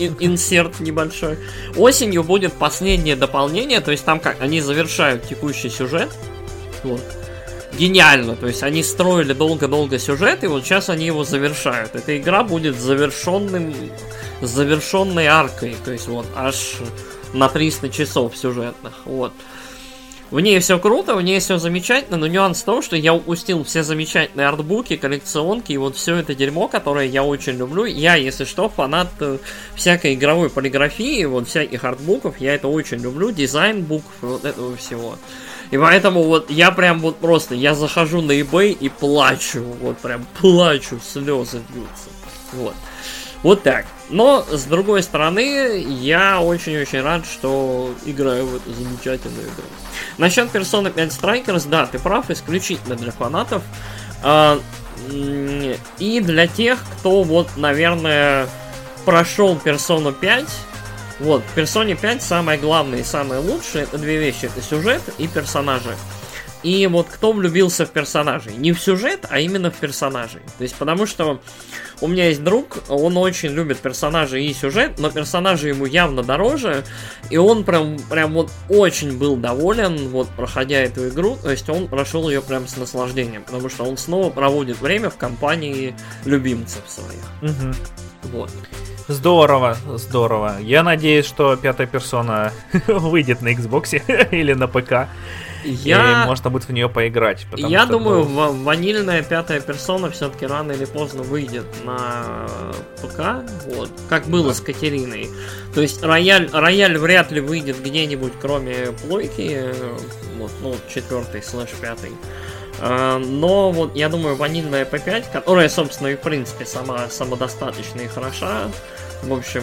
ин- инсерт небольшой. Осенью будет последнее дополнение, то есть там как, они завершают текущий сюжет. Вот. Гениально, то есть они строили долго-долго сюжет, и вот сейчас они его завершают. Эта игра будет завершенным, завершенной аркой, то есть вот аж на 300 часов сюжетных, вот. В ней все круто, в ней все замечательно, но нюанс в том, что я упустил все замечательные артбуки, коллекционки и вот все это дерьмо, которое я очень люблю. Я, если что, фанат э, всякой игровой полиграфии, вот всяких артбуков, я это очень люблю, дизайн букв, вот этого всего. И поэтому вот я прям вот просто, я захожу на eBay и плачу, вот прям плачу, слезы бьются. Вот. Вот так. Но, с другой стороны, я очень-очень рад, что играю в эту замечательную игру. Насчет Persona 5 Strikers, да, ты прав, исключительно для фанатов. А, и для тех, кто вот, наверное, прошел Persona 5. Вот, в Persona 5 самое главное и самое лучшее это две вещи. Это сюжет и персонажи. И вот кто влюбился в персонажей? Не в сюжет, а именно в персонажей. То есть потому что у меня есть друг, он очень любит персонажей и сюжет, но персонажи ему явно дороже, и он прям, прям вот очень был доволен, вот проходя эту игру, то есть он прошел ее прям с наслаждением, потому что он снова проводит время в компании любимцев своих.
Мгм.
Вот.
Здорово, здорово. Я надеюсь, что пятая персона выйдет на Xbox или на ПК.
Я...
И можно будет в нее поиграть.
Я
что,
думаю,
ну,
ва- ванильная пятая персона все-таки рано или поздно выйдет на ПК, вот, как было с Катериной. То есть рояль, рояль вряд ли выйдет где-нибудь, кроме плойки, вот, ну, четвертый слэш пятый. А, Но вот я думаю, ванильная P5, которая, собственно, и в принципе сама самодостаточна и хороша, в общем,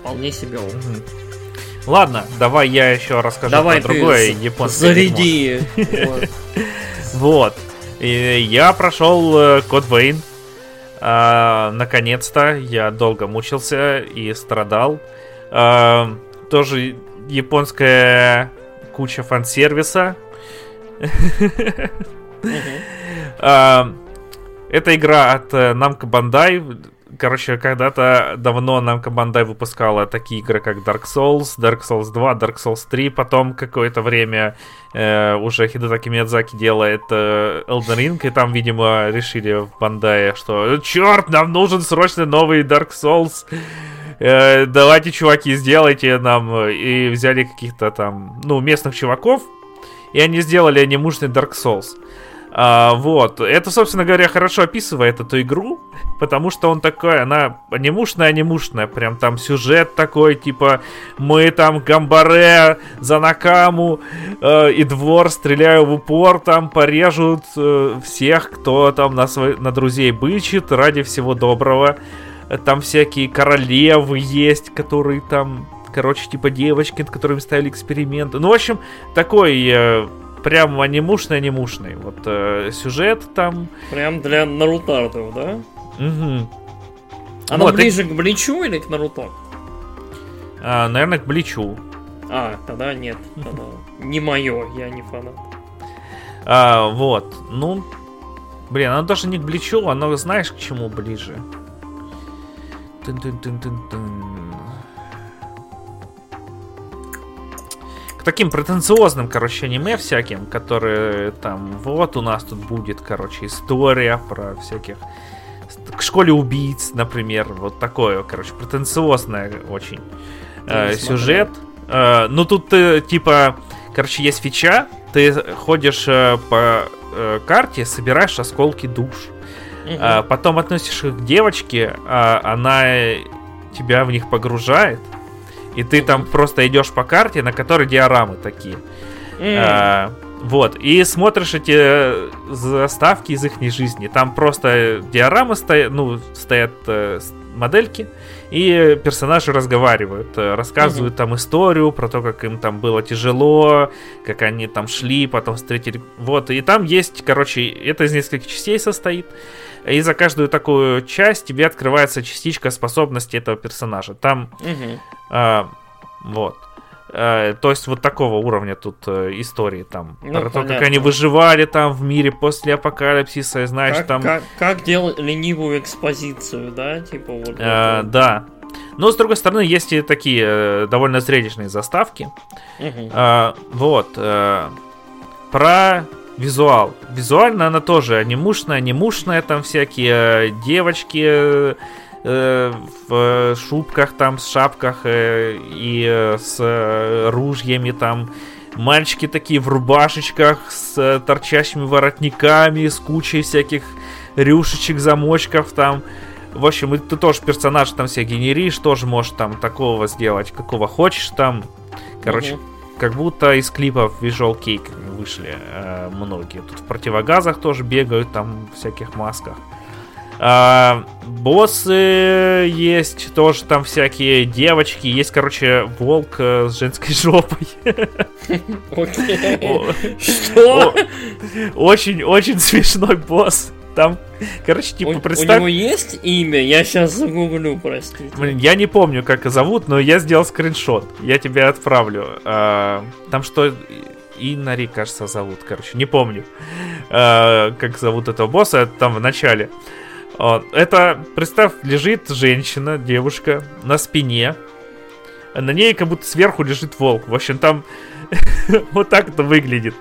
вполне себе
мгм. Ладно, давай я еще расскажу
Давай
про другое японское
заряди. Вот.
Я прошел э, Код Вейн. А, наконец-то. Я долго мучился и страдал. А, тоже японская куча фан-сервиса. А, Это игра от э, Namco Bandai. Короче, когда-то давно Namco Bandai выпускала такие игры, как Dark Souls, Dark Souls 2, Dark Souls 3. Потом какое-то время э, уже Хидетаки Миядзаки делает э, Elden Ring, и там, видимо, решили в Bandai, что черт, нам нужен срочно новый Dark Souls. Э, давайте, чуваки, сделайте нам. И взяли каких-то там, ну, местных чуваков, и они сделали анимушный Dark Souls. А, вот. Это, собственно говоря, хорошо описывает эту игру, потому что он такой, она анимушная-анимушная, прям там сюжет такой, типа, мы там гамбаре за Накаму э, и двор стреляю в упор, там порежут э, всех, кто там на, свой, на друзей бычит ради всего доброго. Там всякие королевы есть, которые там, короче, типа девочки, над которыми ставили эксперименты. Ну, в общем, такой э, прям анимушный-анимушный. Вот э, сюжет там.
Прям для Нарутардов, да?
Мгм.
Оно
Вот, и-
ближе к Бличу или к Наруто?
А, наверное, к Бличу.
А, тогда нет. Тогда не мое, я не фанат.
А, вот. Ну, блин, оно даже не к Бличу, оно знаешь к чему ближе. Тын-тын-тын-тын-тын. К таким претенциозным, короче, аниме всяким, которые там, вот у нас тут будет, короче, история про всяких к школе убийц, например, вот такое, короче, претенциозное очень э, сюжет. Э, ну тут э, типа, короче, есть фича, ты ходишь э, по э, карте, собираешь осколки душ, а потом относишь их к девочке, а она э, тебя в них погружает, и ты там просто идешь по карте, на которой диорамы такие.
М,
А, вот, и смотришь эти э, заставки из их жизни. Там просто диорамы стоят, ну, стоят э, модельки, и персонажи разговаривают, э, рассказывают там историю про то, как им там было тяжело, как они там шли, потом встретили. Вот, и там есть, короче, это из нескольких частей состоит. И за каждую такую часть тебе открывается частичка способности этого персонажа. Там, а, вот. Э, то есть вот такого уровня тут э, истории там. Ну, про понятно. то, как они выживали там в мире после апокалипсиса, знаешь,
как,
там...
Как, как делать ленивую экспозицию, да? Типа вот...
Э, да. Но, с другой стороны, есть и такие э, довольно зрелищные заставки. Угу. Э, вот. Э, про визуал. Визуально она тоже не мушная, не мушная, там всякие э, девочки Э, в шубках там, с шапках э, и э, с ружьями там. Мальчики такие в рубашечках с торчащими воротниками, с кучей всяких рюшечек, замочков там. В общем, ты тоже персонаж там все генеришь, тоже можешь там такого сделать, какого хочешь там. Короче, угу. Как будто из клипов Visual Cake вышли э, многие. Тут в противогазах тоже бегают, там в всяких масках. А, боссы есть, тоже там всякие девочки. Есть, короче, волк э, с женской жопой.
Что?
Очень-очень смешной босс. Там, короче, типа,
представь... У него есть имя? Я сейчас загуглю, простите.
Блин, я не помню, как зовут, но я сделал скриншот. Я тебе отправлю. А, там что... Инари, кажется, зовут, короче, не помню, а, как зовут этого босса, там в начале. Это, представь, лежит женщина, девушка на спине. На ней как будто сверху лежит волк. В общем, там вот так это выглядит.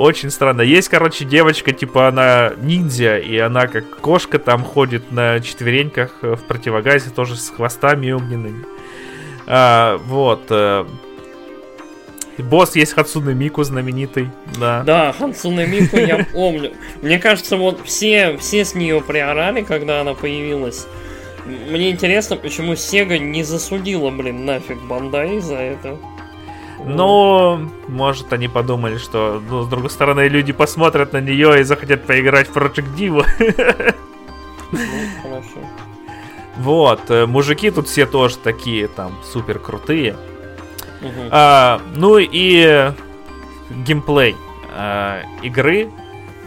Очень странно. Есть, короче, девочка, типа она ниндзя, и она как кошка там ходит на четвереньках в противогазе, тоже с хвостами огненными. А, вот. Э, Босс есть Хацуне Мику знаменитый, да.
Да, Хацуне Мику я помню. Мне кажется, вот все, все с нее приорали, когда она появилась. Мне интересно, почему Сега не засудила, блин, нафиг Бандай за это.
Ну, может, они подумали, что, ну, с другой стороны, люди посмотрят на нее и захотят поиграть в Project Diva. Ну, хорошо. Вот, э, мужики тут все тоже такие, там, супер крутые. Угу. А, ну и геймплей а, игры.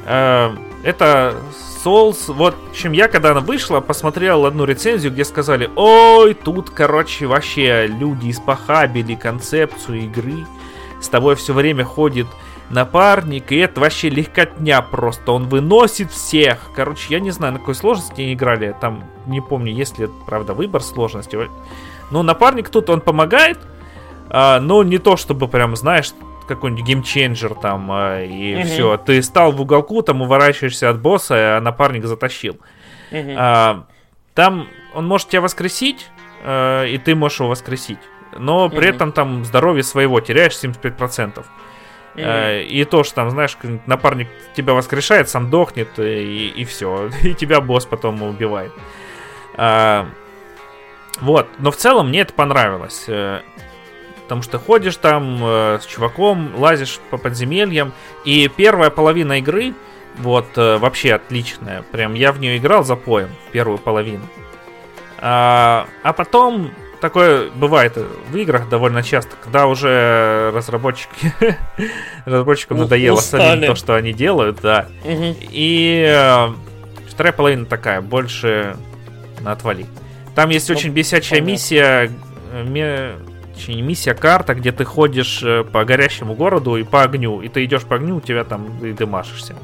А, это Souls. Вот, чем я, когда она вышла, посмотрел одну рецензию, где сказали, ой, тут, короче, вообще люди испохабили концепцию игры. С тобой все время ходит напарник, и это вообще легкотня просто. Он выносит всех. Короче, я не знаю, на какой сложности они играли. Там, не помню, есть ли, правда, выбор сложности. Но напарник тут, он помогает, а, но не то, чтобы прям, знаешь, какой-нибудь геймченджер там, а, и угу. все. Ты стал в уголку, там уворачиваешься от босса, а напарник затащил. Угу. А, там он может тебя воскресить, а, и ты можешь его воскресить. Но при угу. этом там здоровье своего теряешь 75%. Mm-hmm. И то, что там, знаешь, напарник тебя воскрешает, сам дохнет, и, и все. И тебя босс потом убивает. А, вот, но в целом мне это понравилось. Потому что ходишь там э, с чуваком, лазишь по подземельям. И первая половина игры, вот, э, вообще отличная. Прям я в нее играл за поем, первую половину. А, а потом такое бывает в играх довольно часто, когда уже разработчики разработчикам надоело самим то, что они делают, да. И э, вторая половина такая, больше на отвали. Там есть ну, очень бесячая миссия, э, точнее, миссия карта, где ты ходишь э, по горящему городу и по огню, и ты идешь по огню, у тебя там и дымашишься.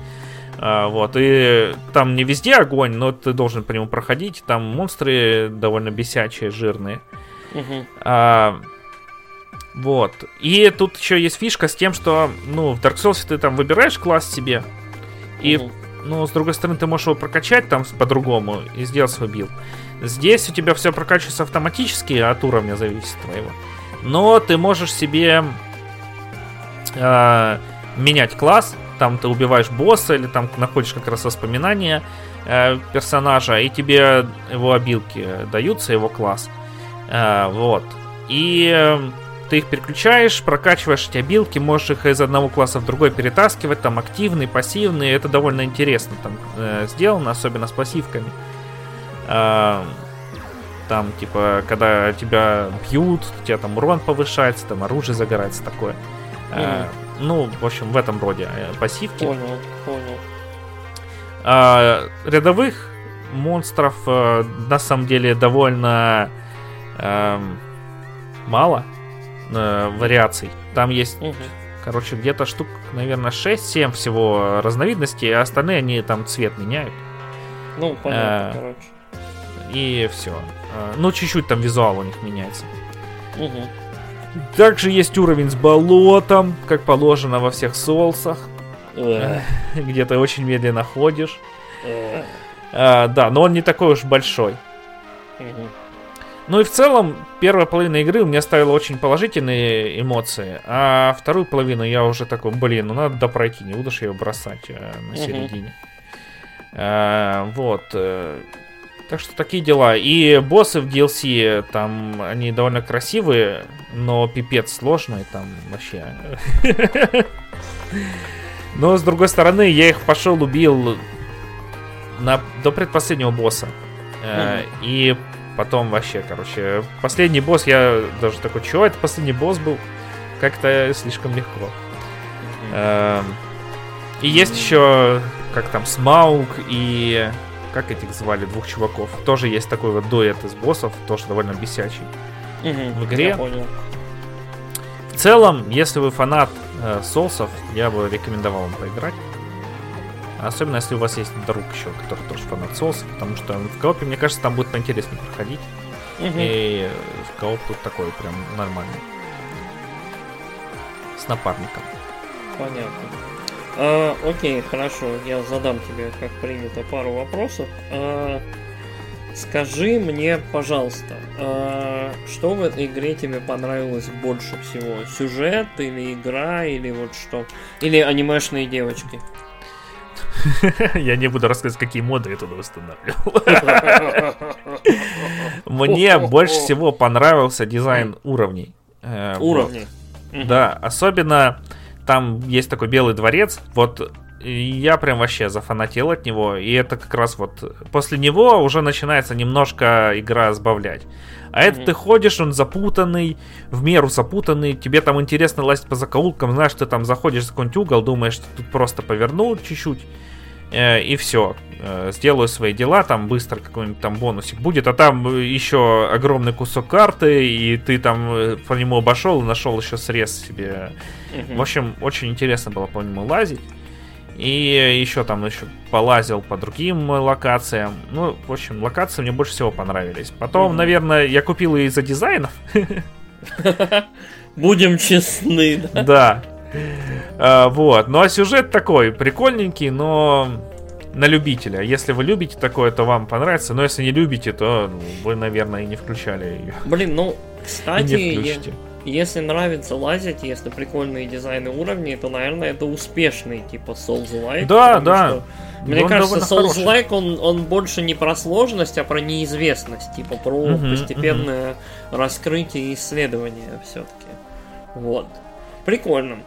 А, вот, и там не везде огонь, но ты должен по нему проходить. Там монстры довольно бесячие, жирные. Угу. А, вот. И тут еще есть фишка с тем, что, ну, в Dark Souls ты там выбираешь класс себе, и, угу. ну, с другой стороны, ты можешь его прокачать там по-другому и сделать свой билд. Здесь у тебя все прокачивается автоматически, от уровня зависит твоего но ты можешь себе э, менять класс, там ты убиваешь босса или там находишь как раз воспоминания э, персонажа, и тебе его абилки даются, его класс. Э, вот. И э, ты их переключаешь, прокачиваешь эти абилки, можешь их из одного класса в другой перетаскивать, там активные, пассивные, это довольно интересно там э, сделано, особенно с пассивками. Э, там, типа, когда тебя бьют, у тебя там урон повышается, там оружие загорается, такое. Э, ну, в общем, в этом роде э, пассивки.
Понял, понял.
А, рядовых монстров э, на самом деле довольно эм, мало э, вариаций. Там есть,
Мгм.
короче, где-то штук, наверное, 6-7 всего разновидностей, а остальные они там цвет меняют.
Ну, понятно,
Э,
короче.
И все. Ну, чуть-чуть там визуал у них меняется.
Мгм.
Также есть уровень с болотом, как положено во всех соусах,
Э,
где ты очень медленно ходишь.
э,
А, да, но он не такой уж большой. Ну и в целом, первая половина игры у меня оставила очень положительные эмоции, а вторую половину я уже такой, блин, ну надо допройти, не буду же ее бросать э, на середине. А, вот. Так что такие дела. И боссы в DLC, там, они довольно красивые, но пипец сложные, там вообще. Но с другой стороны, я их пошел, убил на, до предпоследнего босса. Э, И потом вообще, короче, последний босс, я даже такой, чё, это последний босс был? Как-то слишком легко. Эм, И есть еще, как там, Смаук и... Как этих звали, двух чуваков? Тоже есть такой вот дуэт из боссов, тоже довольно бесячий.
Мгм.
в игре.
Я понял.
В целом, если вы фанат э, соусов, я бы рекомендовал вам поиграть. Особенно, если у вас есть друг еще, который тоже фанат соусов, потому что в коопе, мне кажется, там будет поинтереснее проходить.
Мгм.
И в кооп тут такой прям нормальный. С напарником.
Понятно. А, окей, хорошо, я задам тебе, как принято, пару вопросов. А, скажи мне, пожалуйста, а, что в этой игре тебе понравилось больше всего? Сюжет или игра, или вот что? Или анимешные девочки?
Я не буду рассказывать, какие моды я туда устанавливал. Мне больше всего понравился дизайн уровней. Э.
Мгм.
Да, особенно там есть такой белый дворец, вот я прям вообще зафанател от него, и это как раз вот после него уже начинается немножко игра сбавлять. А это
Мгм.
ты ходишь, он запутанный, в меру запутанный, тебе там интересно лазить по закоулкам, знаешь, ты там заходишь в какой-нибудь угол, думаешь, что тут просто повернул чуть-чуть, и все. Сделаю свои дела, там быстро какой-нибудь там бонусик будет, а там э, еще огромный кусок карты, и ты там э, по нему обошел и нашел еще срез себе.
Мгм.
В общем, очень интересно было по нему лазить. И еще там еще полазил по другим локациям. Ну, в общем, локации мне больше всего понравились. Потом,
Мгм.
наверное, я купил ее из-за дизайнов.
Будем честны, да?
Да. А, Вот. Ну а сюжет такой, прикольненький, но на любителя. Если вы любите такое, то вам понравится. Но если не любите, то ну, вы, наверное, и не включали ее.
Блин, ну, кстати, если нравится лазить, если прикольные дизайны уровней, то, наверное, это успешный, типа, Souls-like.
Да, да.
что, Мне
Он
кажется. Souls-like, он, он больше не про сложность, а про неизвестность, типа, про
Мгм,
постепенное раскрытие и исследование все-таки. Вот. Прикольно.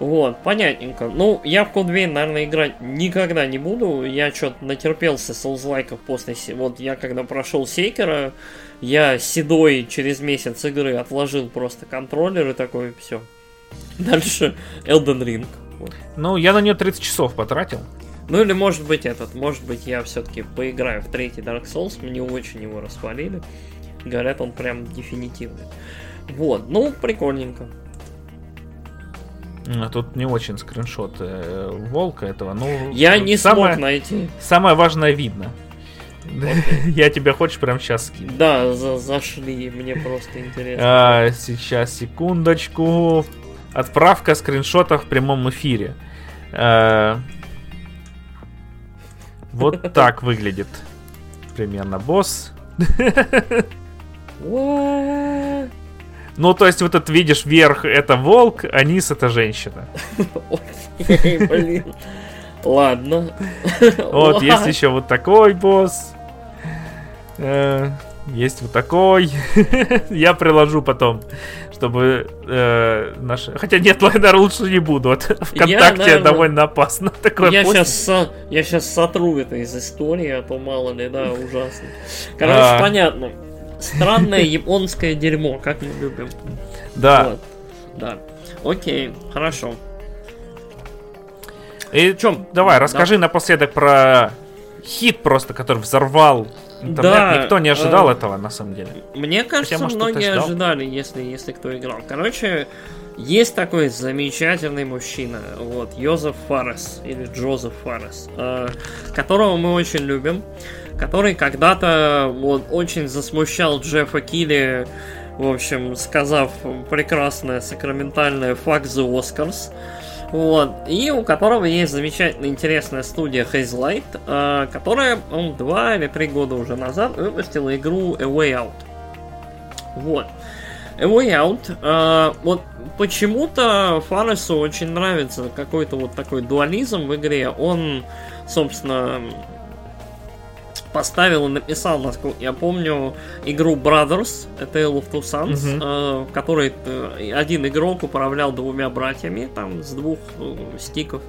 Вот, понятненько. Ну, я в Vein, наверное, играть никогда не буду. Я что-то натерпелся соузлайков после... Вот я когда прошел Сейкера, я седой через месяц игры отложил просто контроллер и такой, все. Дальше Elden Ring. Вот.
Ну, я на нее 30 часов потратил.
Ну или может быть этот, может быть я все-таки поиграю в третий Dark Souls, мне очень его расхвалили. Говорят, он прям дефинитивный. Вот, ну, прикольненько.
М, Тут не очень скриншот э, волка этого. Ну,
Я не
самое,
смог найти.
Самое важное видно. Я тебя хочешь прямо сейчас скину.
Да, за- зашли, мне просто интересно.
А, сейчас, секундочку. Отправка скриншотов в прямом эфире. А, Вот так выглядит примерно босс.
What?
Ну, то есть, вот этот видишь, верх это волк, а низ это женщина.
Блин. Ладно.
Вот, есть
Ладно.
еще вот такой босс. Э, есть вот такой. Я приложу потом, чтобы э, наши... Хотя нет, наверное, лучше не буду. ВКонтакте я, наверное, довольно опасно.
Такое я, сейчас я сейчас сотру это из истории, а то мало ли, да, ужасно. Короче, а... понятно. Странное японское дерьмо, как мы любим.
Да. Вот.
Да. Окей, хорошо.
И чем? Давай, расскажи да. напоследок про хит просто, который взорвал интернет. Да, Никто не ожидал э, этого, на самом деле.
Мне кажется, Хотя, может, многие ожидали, если, если кто играл. Короче, есть такой замечательный мужчина, вот, Йозеф Фарес, или Джозеф Фарес, э, которого мы очень любим, который когда-то вот, очень засмущал Джеффа Килли, в общем, сказав прекрасное сакраментальное «Fuck the Oscars», вот. И у которого есть замечательная интересная студия Hazelight, э, которая он два или три года уже назад выпустила игру A Way Out. Вот. A Way Out. Э, вот почему-то Фаресу очень нравится какой-то вот такой дуализм в игре. Он, собственно, поставил и написал, насколько я помню, игру Brothers, это Tale of Two Sons, mm-hmm. э, в которой э, один игрок управлял двумя братьями, там, с двух э, стиков.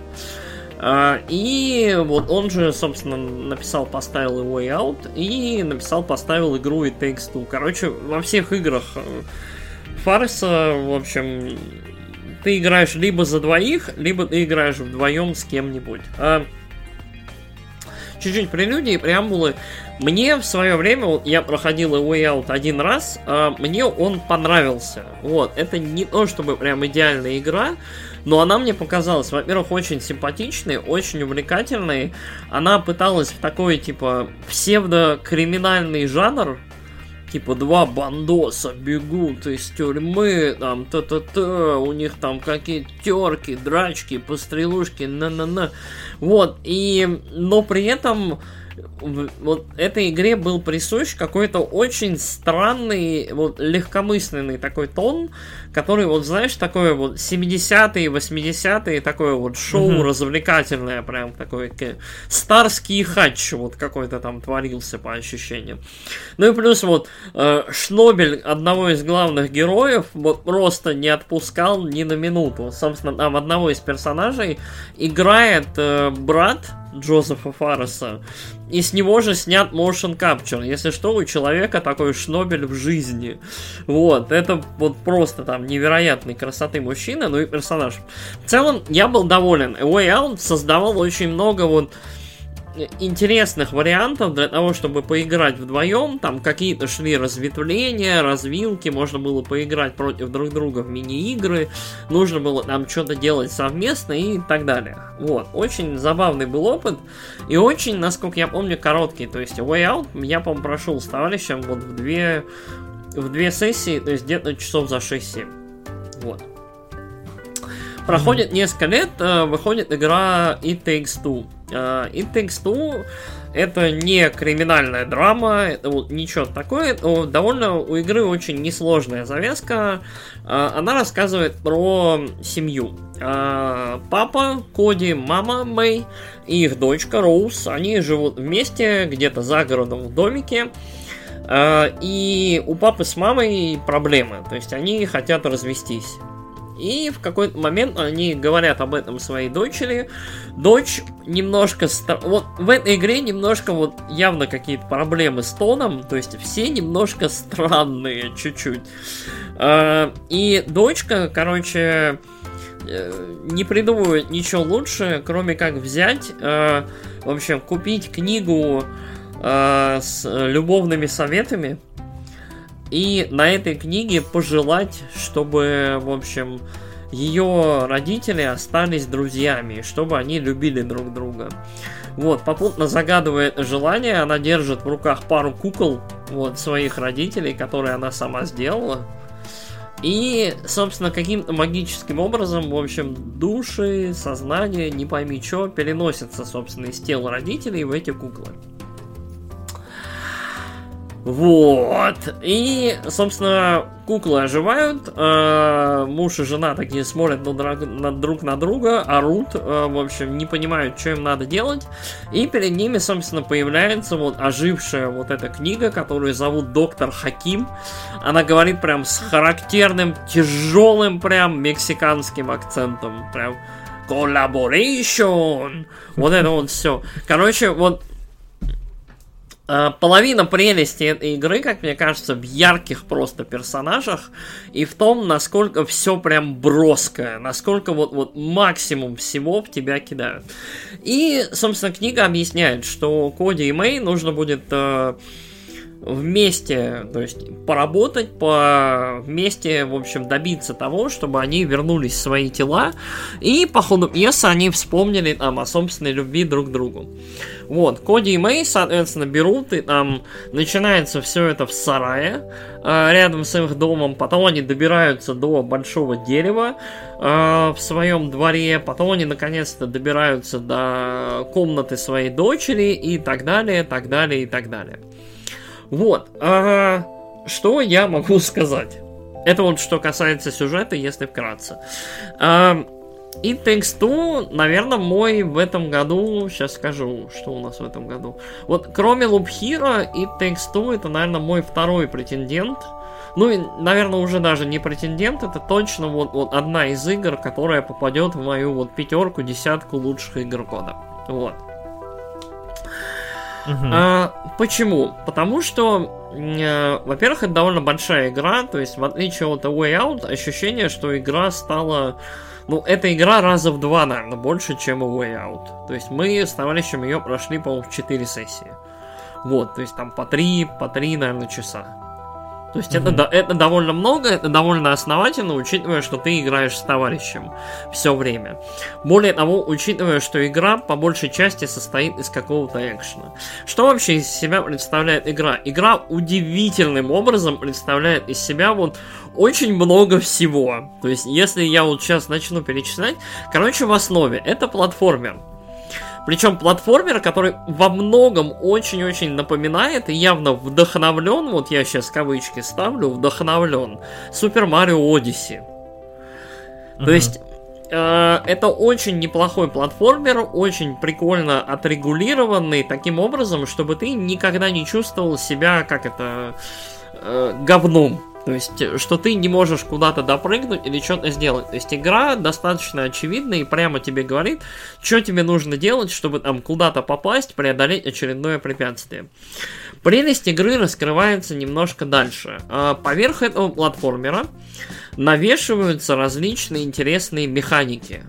Э, и вот он же, собственно, написал, поставил и Way Out, и написал, поставил игру It Takes Two. Короче, во всех играх э, Фарса, в общем, ты играешь либо за двоих, либо ты играешь вдвоем с кем-нибудь. Чуть-чуть прелюдии, преамбулы. Мне в свое время, я проходил Way Out один раз, а мне он понравился. Вот, это не то, чтобы прям идеальная игра, но она мне показалась, во-первых, очень симпатичной, очень увлекательной. Она пыталась в такой, типа, псевдокриминальный жанр, типа два бандоса бегут из тюрьмы, там та-та-та, у них там какие-то терки, драчки, пострелушки, на-на-на. Вот, и, но при этом вот этой игре был присущ какой-то очень странный, вот легкомысленный такой тон, который, вот знаешь, такое вот 70-е, 80-е, такое вот шоу mm-hmm. развлекательное, прям такой старский хач вот какой-то там творился по ощущениям. Ну и плюс вот э, Шнобель одного из главных героев вот просто не отпускал ни на минуту. Собственно, там одного из персонажей играет э, брат Джозефа Фарреса. И с него же снят motion capture. Если что, у человека такой шнобель в жизни. Вот, это вот просто там невероятной красоты мужчина, ну и персонаж. В целом, я был доволен. A Way Out создавал очень много вот интересных вариантов для того, чтобы поиграть вдвоем. Там какие-то шли разветвления, развилки, можно было поиграть против друг друга в мини-игры, нужно было там что-то делать совместно и так далее. Вот, очень забавный был опыт и очень, насколько я помню, короткий. То есть Way Out я, по-моему, прошел с товарищем вот в две, в две сессии, то есть где-то часов за 6-7. Вот. Проходит несколько лет, э, выходит игра It Takes Two. Э, It Takes Two это не криминальная драма, это ничего такое, но довольно у игры очень несложная завязка. Э, она рассказывает про семью. Папа, Коди, мама Мэй и их дочка Роуз, они живут вместе где-то за городом в домике. И у папы с мамой проблемы, то есть они хотят развестись. И в какой-то момент они говорят об этом своей дочери. Дочь немножко... Вот в этой игре немножко вот явно какие-то проблемы с тоном. То есть все немножко странные чуть-чуть. А, и дочка, короче, э, не придумывает ничего лучше, кроме как взять, э, в общем, купить книгу э, с любовными советами и на этой книге пожелать, чтобы, в общем, ее родители остались друзьями, чтобы они любили друг друга. Вот, попутно загадывая желание, она держит в руках пару кукол, вот, своих родителей, которые она сама сделала. И, собственно, каким-то магическим образом, в общем, души, сознание, не пойми что, переносятся, собственно, из тела родителей в эти куклы. Вот. И, собственно, куклы оживают. Э, муж и жена такие смотрят на, друг на друга, орут. Э, в общем, не понимают, что им надо делать. И перед ними, собственно, появляется вот ожившая вот эта книга, которую зовут Доктор Хаким. Она говорит прям с характерным, тяжелым прям мексиканским акцентом. Прям collaboration. Вот это вот все. Короче, вот половина прелести этой игры, как мне кажется, в ярких просто персонажах и в том, насколько все прям броское, насколько вот, вот максимум всего в тебя кидают. И, собственно, книга объясняет, что Коди и Мэй нужно будет э, вместе, то есть поработать, по вместе, в общем, добиться того, чтобы они вернулись в свои тела, и по ходу пьесы они вспомнили там о собственной любви друг к другу. Вот, Коди и Мэй, соответственно, берут, и там начинается все это в сарае, э, рядом с их домом, потом они добираются до большого дерева э, в своем дворе, потом они наконец-то добираются до комнаты своей дочери и так далее, так далее и так далее. Вот. А, что я могу сказать? Это вот что касается сюжета, если вкратце. А, и Takes Two, наверное, мой в этом году, сейчас скажу, что у нас в этом году. Вот кроме Loop Hero и Takes Two, это, наверное, мой второй претендент. Ну и, наверное, уже даже не претендент, это точно вот, вот одна из игр, которая попадет в мою вот пятерку, десятку лучших игр года. Вот. Угу. А, почему? Потому что, э, во-первых, это довольно большая игра, то есть в отличие от A Way Out, ощущение, что игра стала... Ну, эта игра раза в два, наверное, больше, чем A Way Out. То есть мы с товарищем ее прошли, по-моему, в 4 сессии. Вот, то есть там по 3, по 3, наверное, часа. То есть mm-hmm. это, это довольно много, это довольно основательно, учитывая, что ты играешь с товарищем все время. Более того, учитывая, что игра по большей части состоит из какого-то экшена. Что вообще из себя представляет игра? Игра удивительным образом представляет из себя вот очень много всего. То есть, если я вот сейчас начну перечислять, короче, в основе это платформер. Причем платформер, который во многом очень-очень напоминает и явно вдохновлен, вот я сейчас кавычки ставлю, вдохновлен Супер Марио Одиссе. То есть э, это очень неплохой платформер, очень прикольно отрегулированный таким образом, чтобы ты никогда не чувствовал себя как это э, говном. То есть, э, что ты не можешь куда-то допрыгнуть или что-то сделать. То есть, игра достаточно очевидна и прямо тебе говорит, что тебе нужно делать, чтобы там куда-то попасть, преодолеть очередное препятствие. Прелесть игры раскрывается немножко дальше. А поверх этого платформера навешиваются различные интересные механики.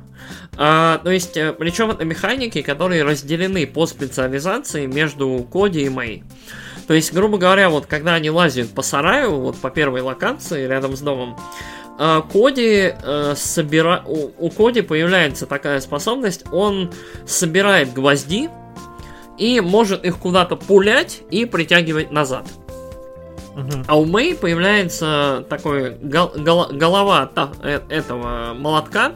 А, то есть, э, причем это механики, которые разделены по специализации между Коди и Мэй. То есть, грубо говоря, вот когда они лазят по сараю, вот по первой локации рядом с домом, э, Коди э, собира... у, у Коди появляется такая способность, он собирает гвозди и может их куда-то пулять и притягивать назад. А у Мэй появляется такой гол- гол- голова та- э- этого молотка,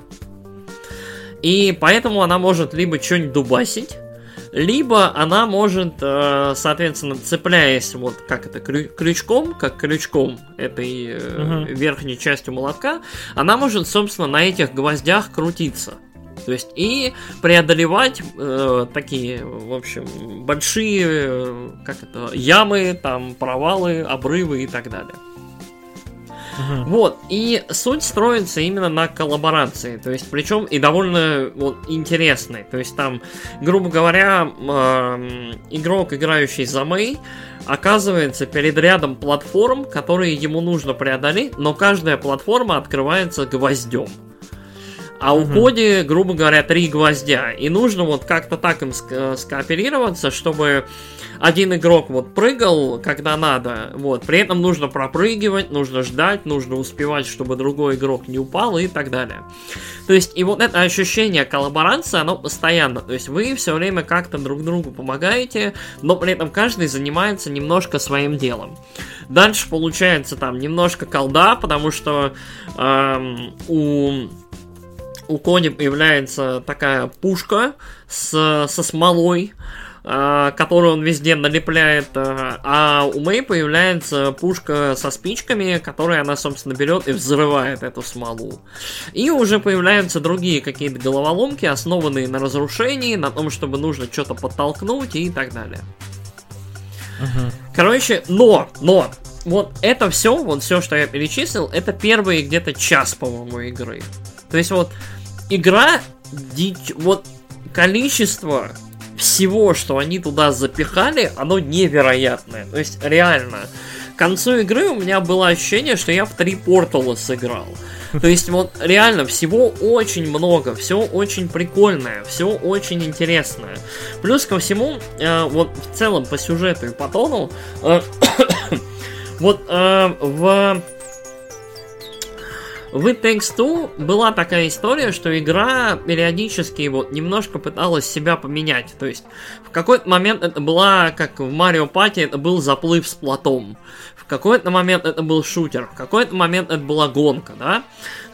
и поэтому она может либо что-нибудь дубасить, либо она может, э, соответственно, цепляясь вот как это крючком, как крючком этой угу. верхней частью молотка, она может, собственно, на этих гвоздях крутиться. То есть и преодолевать э, такие, в общем, большие, э, как это, ямы, там провалы, обрывы и так далее. Угу. Вот, и суть строится именно на коллаборации, то есть, причем и довольно вот, интересной. То есть, там, грубо говоря, э, игрок, играющий за Мэй, оказывается перед рядом платформ, которые ему нужно преодолеть, но каждая платформа открывается гвоздем. А у Коди, грубо говоря, три гвоздя. И нужно вот как-то так им скооперироваться, чтобы один игрок вот прыгал, когда надо, вот, при этом нужно пропрыгивать, нужно ждать, нужно успевать, чтобы другой игрок не упал и так далее. То есть, и вот это ощущение коллаборации, оно постоянно, то есть вы все время как-то друг другу помогаете, но при этом каждый занимается немножко своим делом. Дальше получается там немножко колда, потому что эм, у у Кони появляется такая пушка с, со смолой, которую он везде налепляет, э, а у Мэй появляется пушка со спичками, которую она, собственно, берет и взрывает эту смолу. И уже появляются другие какие-то головоломки, основанные на разрушении, на том, чтобы нужно что-то подтолкнуть и так далее. Угу. Короче, но, но, вот это все, вот все, что я перечислил, это первые где-то час, по-моему, игры. То есть вот игра, дичь, вот количество всего, что они туда запихали, оно невероятное. То есть реально, к концу игры у меня было ощущение, что я в три портала сыграл. То есть вот реально всего очень много, все очень прикольное, все очень интересное. Плюс ко всему, э, вот в целом по сюжету и по тону, э, Вот э, в в It Takes Two была такая история, что игра периодически вот немножко пыталась себя поменять. То есть в какой-то момент это была, как в Марио Пати, это был заплыв с платом. Какой-то момент это был шутер, в какой-то момент это была гонка, да?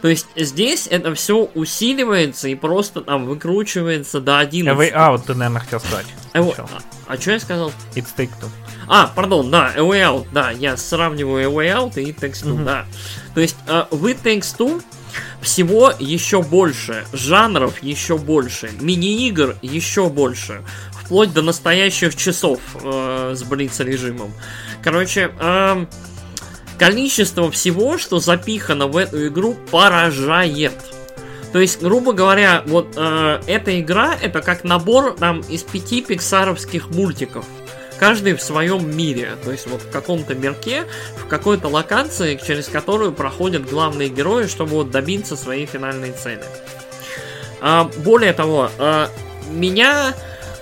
То есть здесь это все усиливается и просто там выкручивается до 11.
A Way Out ты, наверное, хотел сказать.
А, а, а что я сказал?
It's Take Two.
А, пардон, да, A Way Out, да, я сравниваю A Way Out и It Takes Two, mm-hmm. да. То есть uh, в It Takes Two всего еще больше, жанров еще больше, мини-игр еще больше, вплоть до настоящих часов э, с блиц-режимом. Короче, э, количество всего, что запихано в эту игру, поражает. То есть, грубо говоря, вот э, эта игра это как набор там из пяти пиксаровских мультиков каждый в своем мире, то есть вот в каком-то мирке, в какой-то локации, через которую проходят главные герои, чтобы вот добиться своей финальной цели. А, более того, а, меня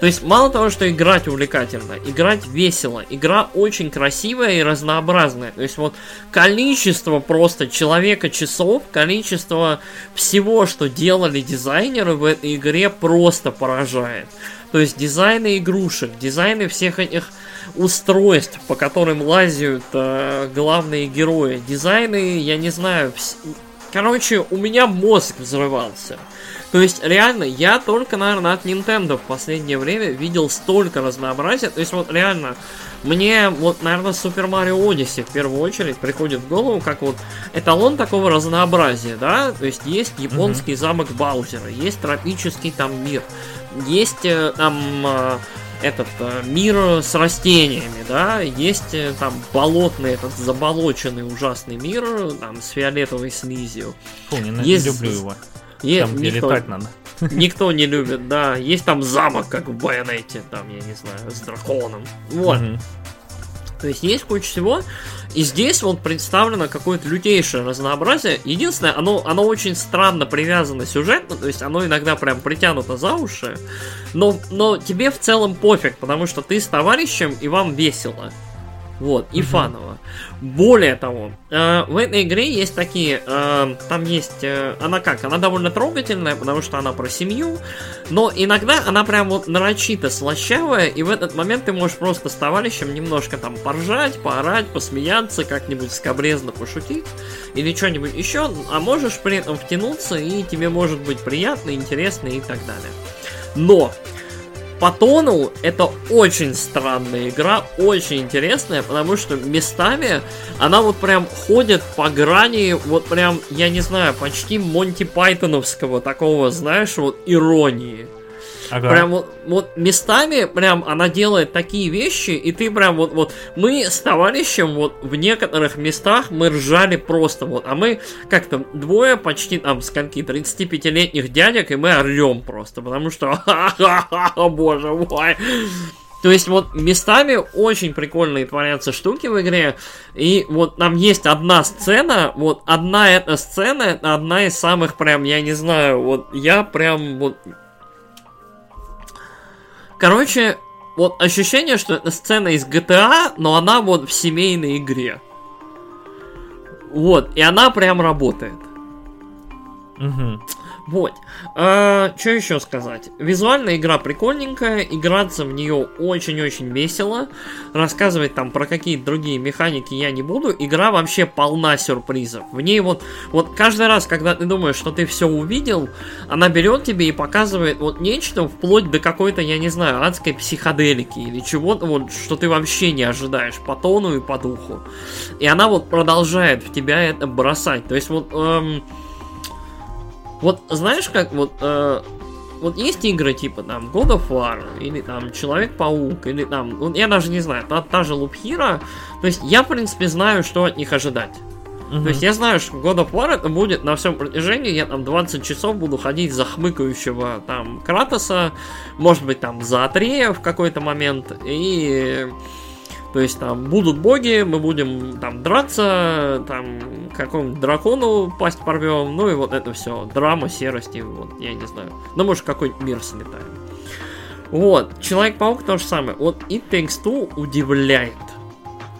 то есть мало того, что играть увлекательно, играть весело, игра очень красивая и разнообразная. То есть вот количество просто человека часов, количество всего, что делали дизайнеры в этой игре просто поражает. То есть дизайны игрушек, дизайны всех этих устройств, по которым лазят э, главные герои, дизайны, я не знаю, вс... короче, у меня мозг взрывался. То есть, реально, я только, наверное, от Nintendo в последнее время видел столько разнообразия. То есть, вот реально, мне, вот, наверное, Super Mario Odyssey в первую очередь приходит в голову, как вот эталон такого разнообразия, да? То есть, есть японский mm-hmm. замок Баузера, есть тропический там мир, есть э, там э, этот э, мир с растениями, да, есть там болотный, этот заболоченный ужасный мир, там, с фиолетовой слизью.
Фу, не, есть... не люблю его.
Есть, там, где никто, летать надо. Никто не любит, да. Есть там замок, как в Байонете, там, я не знаю, с драконом. Вот. Угу. То есть есть куча всего. И здесь вот представлено какое-то лютейшее разнообразие. Единственное, оно, оно очень странно привязано сюжетно, то есть оно иногда прям притянуто за уши. Но, но тебе в целом пофиг, потому что ты с товарищем и вам весело. Вот, и угу. фаново. Более того, э, в этой игре есть такие, э, там есть, э, она как, она довольно трогательная, потому что она про семью, но иногда она прям вот нарочито слащавая, и в этот момент ты можешь просто с товарищем немножко там поржать, поорать, посмеяться, как-нибудь скобрезно пошутить, или что-нибудь еще, а можешь при этом втянуться, и тебе может быть приятно, интересно и так далее. Но по тону это очень странная игра, очень интересная, потому что местами она вот прям ходит по грани, вот прям, я не знаю, почти Монти Пайтоновского такого, знаешь, вот иронии. Ага. Прям вот, вот местами прям она делает такие вещи, и ты прям вот, вот мы с товарищем вот в некоторых местах мы ржали просто вот, а мы как-то двое почти там скольки 35-летних дядек, и мы орем просто, потому что боже мой. То есть вот местами очень прикольные творятся штуки в игре. И вот там есть одна сцена, вот одна эта сцена, одна из самых прям, я не знаю, вот я прям вот Короче, вот ощущение, что это сцена из GTA, но она вот в семейной игре. Вот, и она прям работает. Угу. Вот. А, что еще сказать? Визуальная игра прикольненькая, играться в нее очень-очень весело. Рассказывать там про какие-то другие механики я не буду. Игра вообще полна сюрпризов. В ней вот, вот каждый раз, когда ты думаешь, что ты все увидел, она берет тебе и показывает вот нечто вплоть до какой-то, я не знаю, адской психоделики или чего-то вот, что ты вообще не ожидаешь по тону и по духу. И она вот продолжает в тебя это бросать. То есть вот... Эм, вот знаешь, как вот э, вот есть игры типа там God of War, или там Человек-паук, или там, ну, я даже не знаю, та, та же Hero. То есть я, в принципе, знаю, что от них ожидать. Uh-huh. То есть я знаю, что God of War это будет на всем протяжении, я там 20 часов буду ходить за хмыкающего там Кратоса, может быть там за Атрея в какой-то момент, и то есть там будут боги, мы будем там драться, там какому-нибудь дракону пасть порвем, ну и вот это все. Драма, серости, вот, я не знаю. Ну, может, какой-нибудь мир слетаем. Вот, Человек-паук то же самое. Вот It Takes Two удивляет.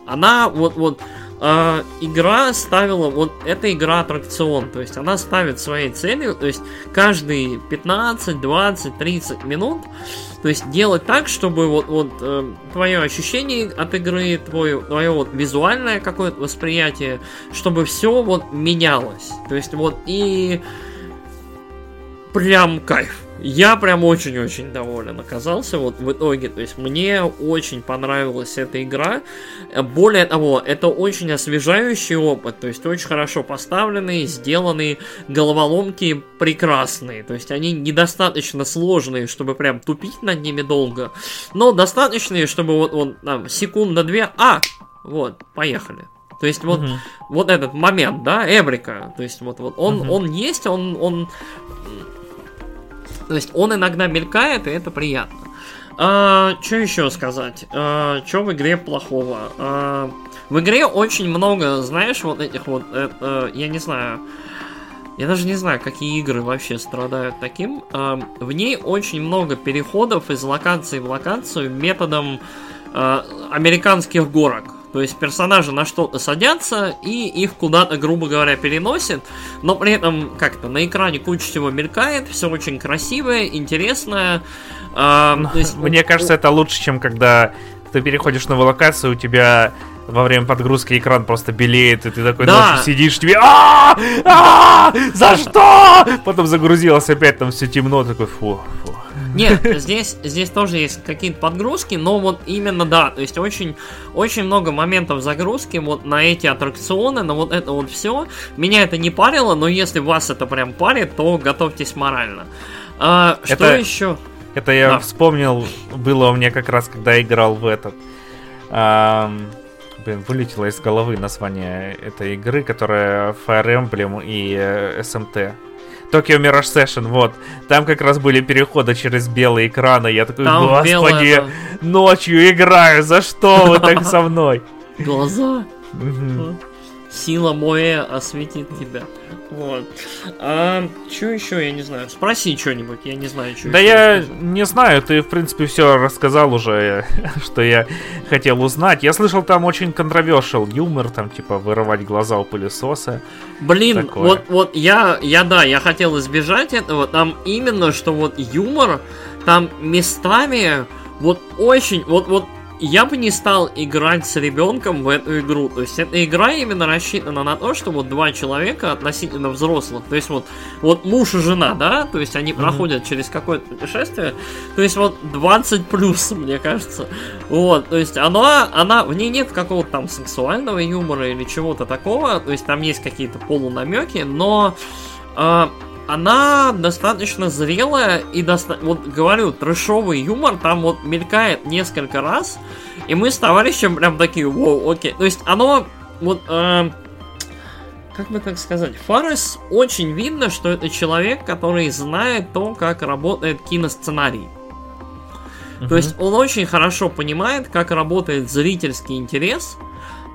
Она вот, вот, э, игра ставила, вот эта игра аттракцион, то есть она ставит своей целью, то есть каждые 15, 20, 30 минут, то есть делать так, чтобы вот, вот э, твое ощущение от игры, твое, твое вот визуальное какое-то восприятие, чтобы все вот менялось. То есть вот и прям кайф. Я прям очень-очень доволен оказался вот в итоге. То есть мне очень понравилась эта игра. Более того, это очень освежающий опыт. То есть очень хорошо поставленные, сделанные головоломки прекрасные. То есть они недостаточно сложные, чтобы прям тупить над ними долго. Но достаточные, чтобы вот, вот там секунда-две. А! Вот, поехали. То есть вот, угу. вот этот момент, да, Эврика, то есть вот, вот он, угу. он есть, он, он то есть он иногда мелькает, и это приятно. А, что еще сказать? А, что в игре плохого? А, в игре очень много, знаешь, вот этих вот, это, я не знаю, я даже не знаю, какие игры вообще страдают таким. А, в ней очень много переходов из локации в локацию методом а, американских горок. То есть персонажи на что-то садятся и их куда-то, грубо говоря, переносят, но при этом как-то на экране куча всего мелькает, все очень красивое, интересное.
Э, есть, Мне кажется, это лучше, чем когда ты переходишь на локацию, у тебя во время подгрузки экран просто белеет, и ты такой да. ночью сидишь, тебе а а За что? Потом загрузилось опять, там все темно, такой фу, фу.
Нет, здесь, здесь тоже есть какие-то подгрузки, но вот именно да, то есть очень, очень много моментов загрузки вот на эти аттракционы, на вот это вот все. Меня это не парило, но если вас это прям парит, то готовьтесь морально. А, что это, еще?
Это я да. вспомнил, было у меня как раз, когда я играл в этот. А, блин, вылетело из головы название этой игры, которая Fire Emblem и э, SMT. Tokyo Mirage Session, вот. Там как раз были переходы через белые экраны. Я такой, Там господи, белое, ночью играю, за что вы так со мной?
Глаза. Сила моя осветит тебя. Вот. А что еще, я не знаю. Спроси что-нибудь, я не знаю, что
Да я рассказать. не знаю, ты, в принципе, все рассказал уже, что я хотел узнать. Я слышал, там очень контровершил юмор, там, типа, вырывать глаза у пылесоса.
Блин, такое. вот, вот я, я, да, я хотел избежать этого. Там именно, что вот юмор, там местами вот очень, вот, вот я бы не стал играть с ребенком в эту игру. То есть эта игра именно рассчитана на то, что вот два человека относительно взрослых, то есть вот, вот муж и жена, да, то есть они mm-hmm. проходят через какое-то путешествие, то есть вот 20 плюс, мне кажется. Вот, то есть она, она, в ней нет какого-то там сексуального юмора или чего-то такого, то есть там есть какие-то полунамеки, но э, она достаточно зрелая и доста... вот говорю, трэшовый юмор там вот мелькает несколько раз, и мы с товарищем прям такие, воу, окей. То есть оно вот э, как бы так сказать, Фарес очень видно, что это человек, который знает то, как работает киносценарий. Uh-huh. То есть он очень хорошо понимает, как работает зрительский интерес,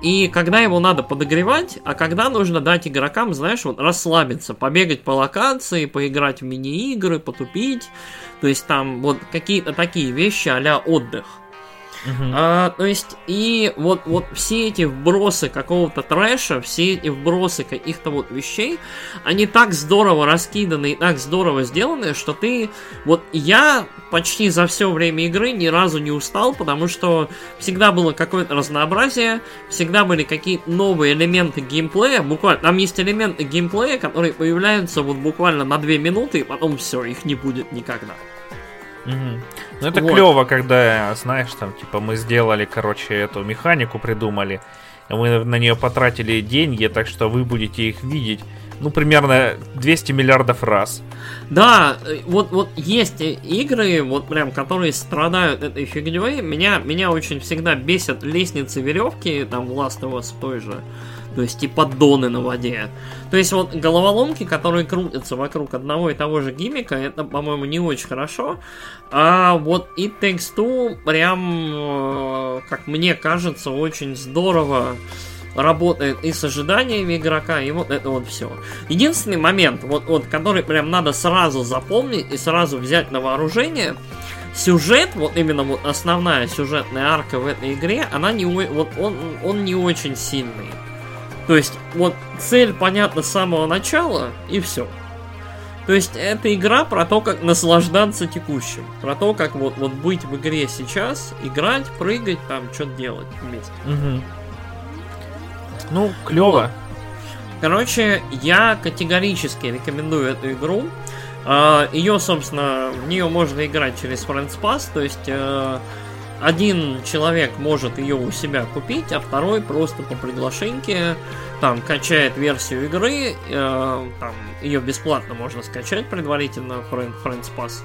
и когда его надо подогревать, а когда нужно дать игрокам, знаешь, вот расслабиться, побегать по локации, поиграть в мини-игры, потупить. То есть там вот какие-то такие вещи а отдых. Uh-huh. А, то есть, и вот, вот все эти вбросы какого-то трэша, все эти вбросы каких-то вот вещей, они так здорово раскиданы и так здорово сделаны, что ты... Вот я почти за все время игры ни разу не устал, потому что всегда было какое-то разнообразие, всегда были какие-то новые элементы геймплея, буквально, там есть элементы геймплея, которые появляются вот буквально на две минуты, и потом все, их не будет никогда.
Угу. Ну это вот. клево, когда, знаешь, там, типа, мы сделали, короче, эту механику придумали, мы на нее потратили деньги, так что вы будете их видеть, ну, примерно 200 миллиардов раз.
Да, э, вот, вот есть игры, вот прям, которые страдают этой фигней. Меня, меня очень всегда бесят лестницы веревки, там, Last of Us той же то есть и поддоны на воде. То есть вот головоломки, которые крутятся вокруг одного и того же гиммика, это, по-моему, не очень хорошо. А вот It Takes Two прям, э, как мне кажется, очень здорово работает и с ожиданиями игрока, и вот это вот все. Единственный момент, вот, вот, который прям надо сразу запомнить и сразу взять на вооружение, сюжет, вот именно вот основная сюжетная арка в этой игре, она не, вот он, он не очень сильный. То есть, вот цель понятна с самого начала, и все. То есть, это игра про то, как наслаждаться текущим. Про то, как вот, вот быть в игре сейчас, играть, прыгать, там, что-то делать вместе. Угу.
Ну, клево.
Короче, я категорически рекомендую эту игру. А, Ее, собственно, в нее можно играть через Friends Pass, то есть э, один человек может ее у себя купить, а второй просто по приглашенке там качает версию игры, э, там ее бесплатно можно скачать предварительно Friend, Friends Pass.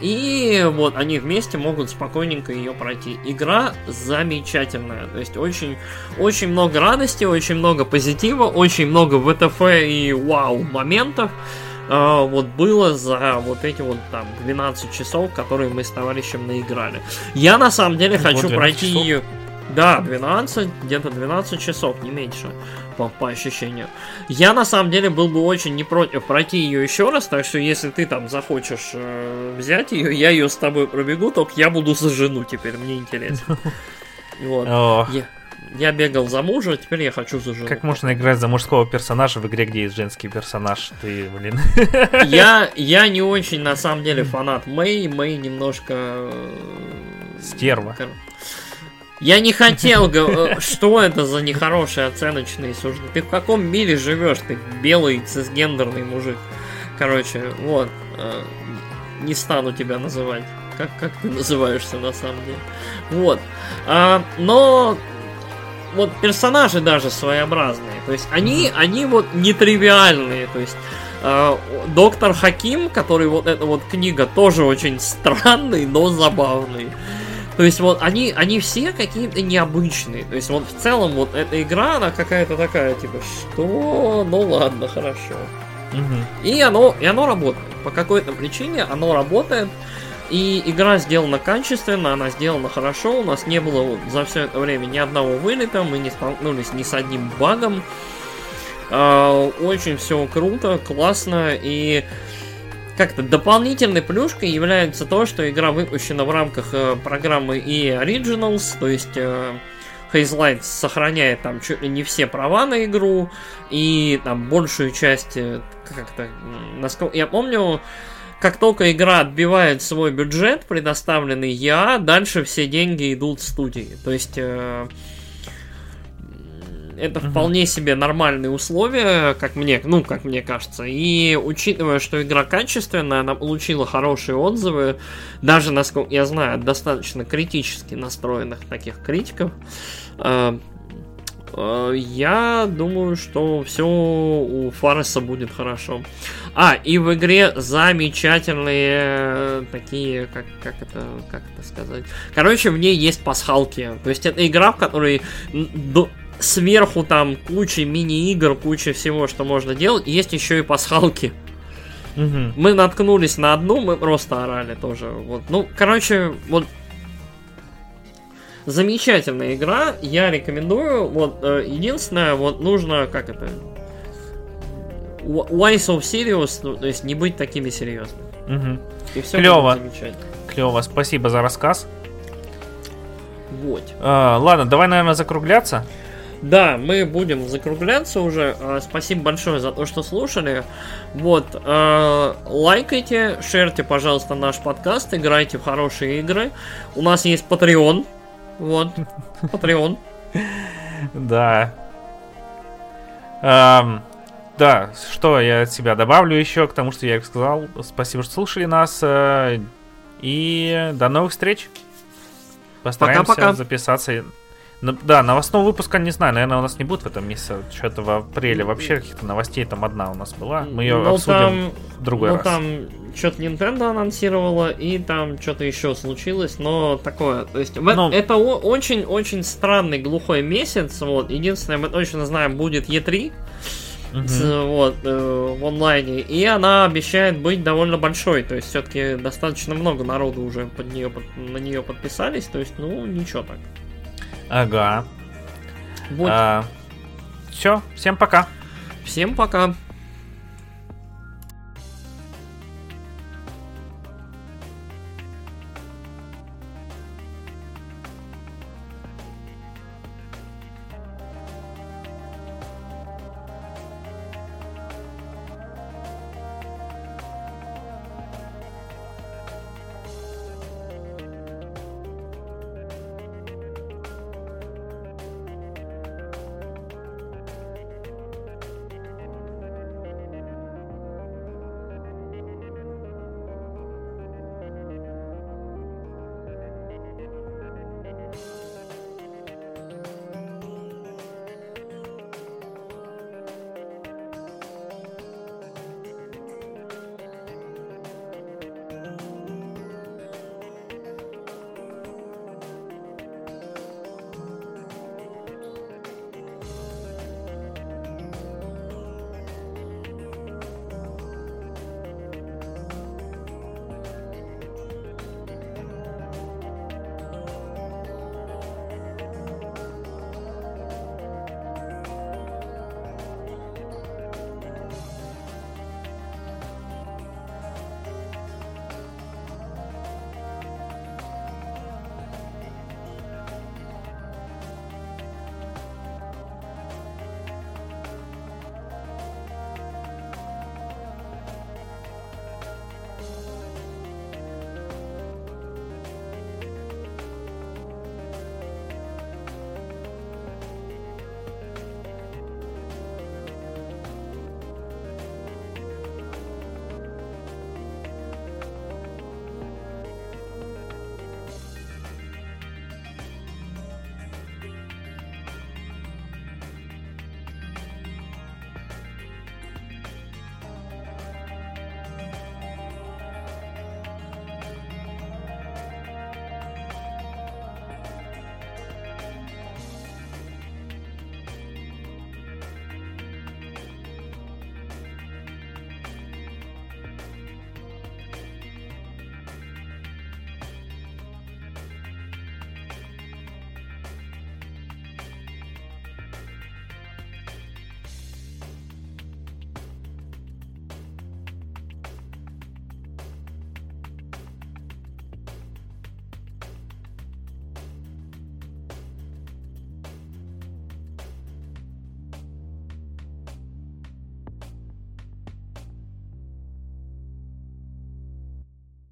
И вот они вместе могут спокойненько ее пройти. Игра замечательная. То есть очень, очень много радости, очень много позитива, очень много ВТФ и вау моментов. А, вот было за вот эти вот там 12 часов, которые мы с товарищем наиграли. Я на самом деле хочу пройти часов? ее. Да, 12, где-то 12 часов, не меньше, по, по ощущению. Я на самом деле был бы очень не против пройти ее еще раз, так что если ты там захочешь э, взять ее, я ее с тобой пробегу, только я буду за жену теперь, мне интересно. Вот. Я, бегал за мужа, теперь я хочу за жену.
Как можно играть за мужского персонажа в игре, где есть женский персонаж? Ты, блин.
Я, я не очень, на самом деле, фанат Мэй. Мэй немножко... Э,
Стерва.
Я не хотел, э, что это за нехорошие оценочные суждения. Ты в каком мире живешь? Ты белый цисгендерный мужик. Короче, вот. Э, не стану тебя называть. Как, как ты называешься на самом деле. Вот. А, но вот персонажи даже своеобразные. То есть они, они вот нетривиальные. То есть э, доктор Хаким, который вот эта вот книга тоже очень странный, но забавный. То есть вот они, они все какие-то необычные. То есть вот в целом вот эта игра, она какая-то такая, типа, что? Ну ладно, хорошо. Угу. И оно, и оно работает. По какой-то причине оно работает. И игра сделана качественно, она сделана хорошо. У нас не было за все это время ни одного вылета, мы не столкнулись ни с одним багом. А, очень все круто, классно и как-то дополнительной плюшкой является то, что игра выпущена в рамках э, программы и Originals, то есть э, Hazelight сохраняет там чуть ли не все права на игру и там большую часть э, как-то насколько я помню как только игра отбивает свой бюджет, предоставленный я, дальше все деньги идут в студии. То есть э, это uh-huh. вполне себе нормальные условия, как мне, ну, как мне кажется. И учитывая, что игра качественная, она получила хорошие отзывы, даже, насколько я знаю, достаточно критически настроенных таких критиков. Э, я думаю, что все у Фареса будет хорошо. А, и в игре замечательные э, такие, как, как это, как это сказать? Короче, в ней есть пасхалки. То есть это игра, в которой сверху там куча мини-игр, куча всего, что можно делать. Есть еще и пасхалки. Угу. Мы наткнулись на одну, мы просто орали тоже. Вот. Ну, короче, вот Замечательная игра, я рекомендую. Вот э, единственное, вот нужно, как это, why so serious, ну, то есть не быть такими серьезными.
Угу. И все Клево. Клево, спасибо за рассказ.
Вот.
А, ладно, давай, наверное, закругляться.
Да, мы будем закругляться уже. А, спасибо большое за то, что слушали. Вот, э, лайкайте, шерьте, пожалуйста, наш подкаст, играйте в хорошие игры. У нас есть Patreon. Вот, Patreon.
Да. Да, что я от себя добавлю еще к тому, что я сказал. Спасибо, что слушали нас. Э, и до новых встреч. Постараемся
Пока-пока.
записаться. Ну, да, новостного выпуска не знаю, наверное, у нас не будет в этом месяце. Что-то в апреле вообще каких-то новостей там одна у нас была. Мы ее
Ну,
обсудим
там-
в другой
ну,
раз.
там что-то Nintendo анонсировала, и там что-то еще случилось, но такое. То есть,
Ну.
это очень-очень странный глухой месяц. Вот. Единственное, мы точно знаем, будет E3
Мгм.
с- вот, э, в онлайне, и она обещает быть довольно большой. То есть, все-таки достаточно много народу уже под нее, под- на нее подписались. То есть, ну, ничего так.
Ага.
Вот.
все, всем пока.
Всем пока.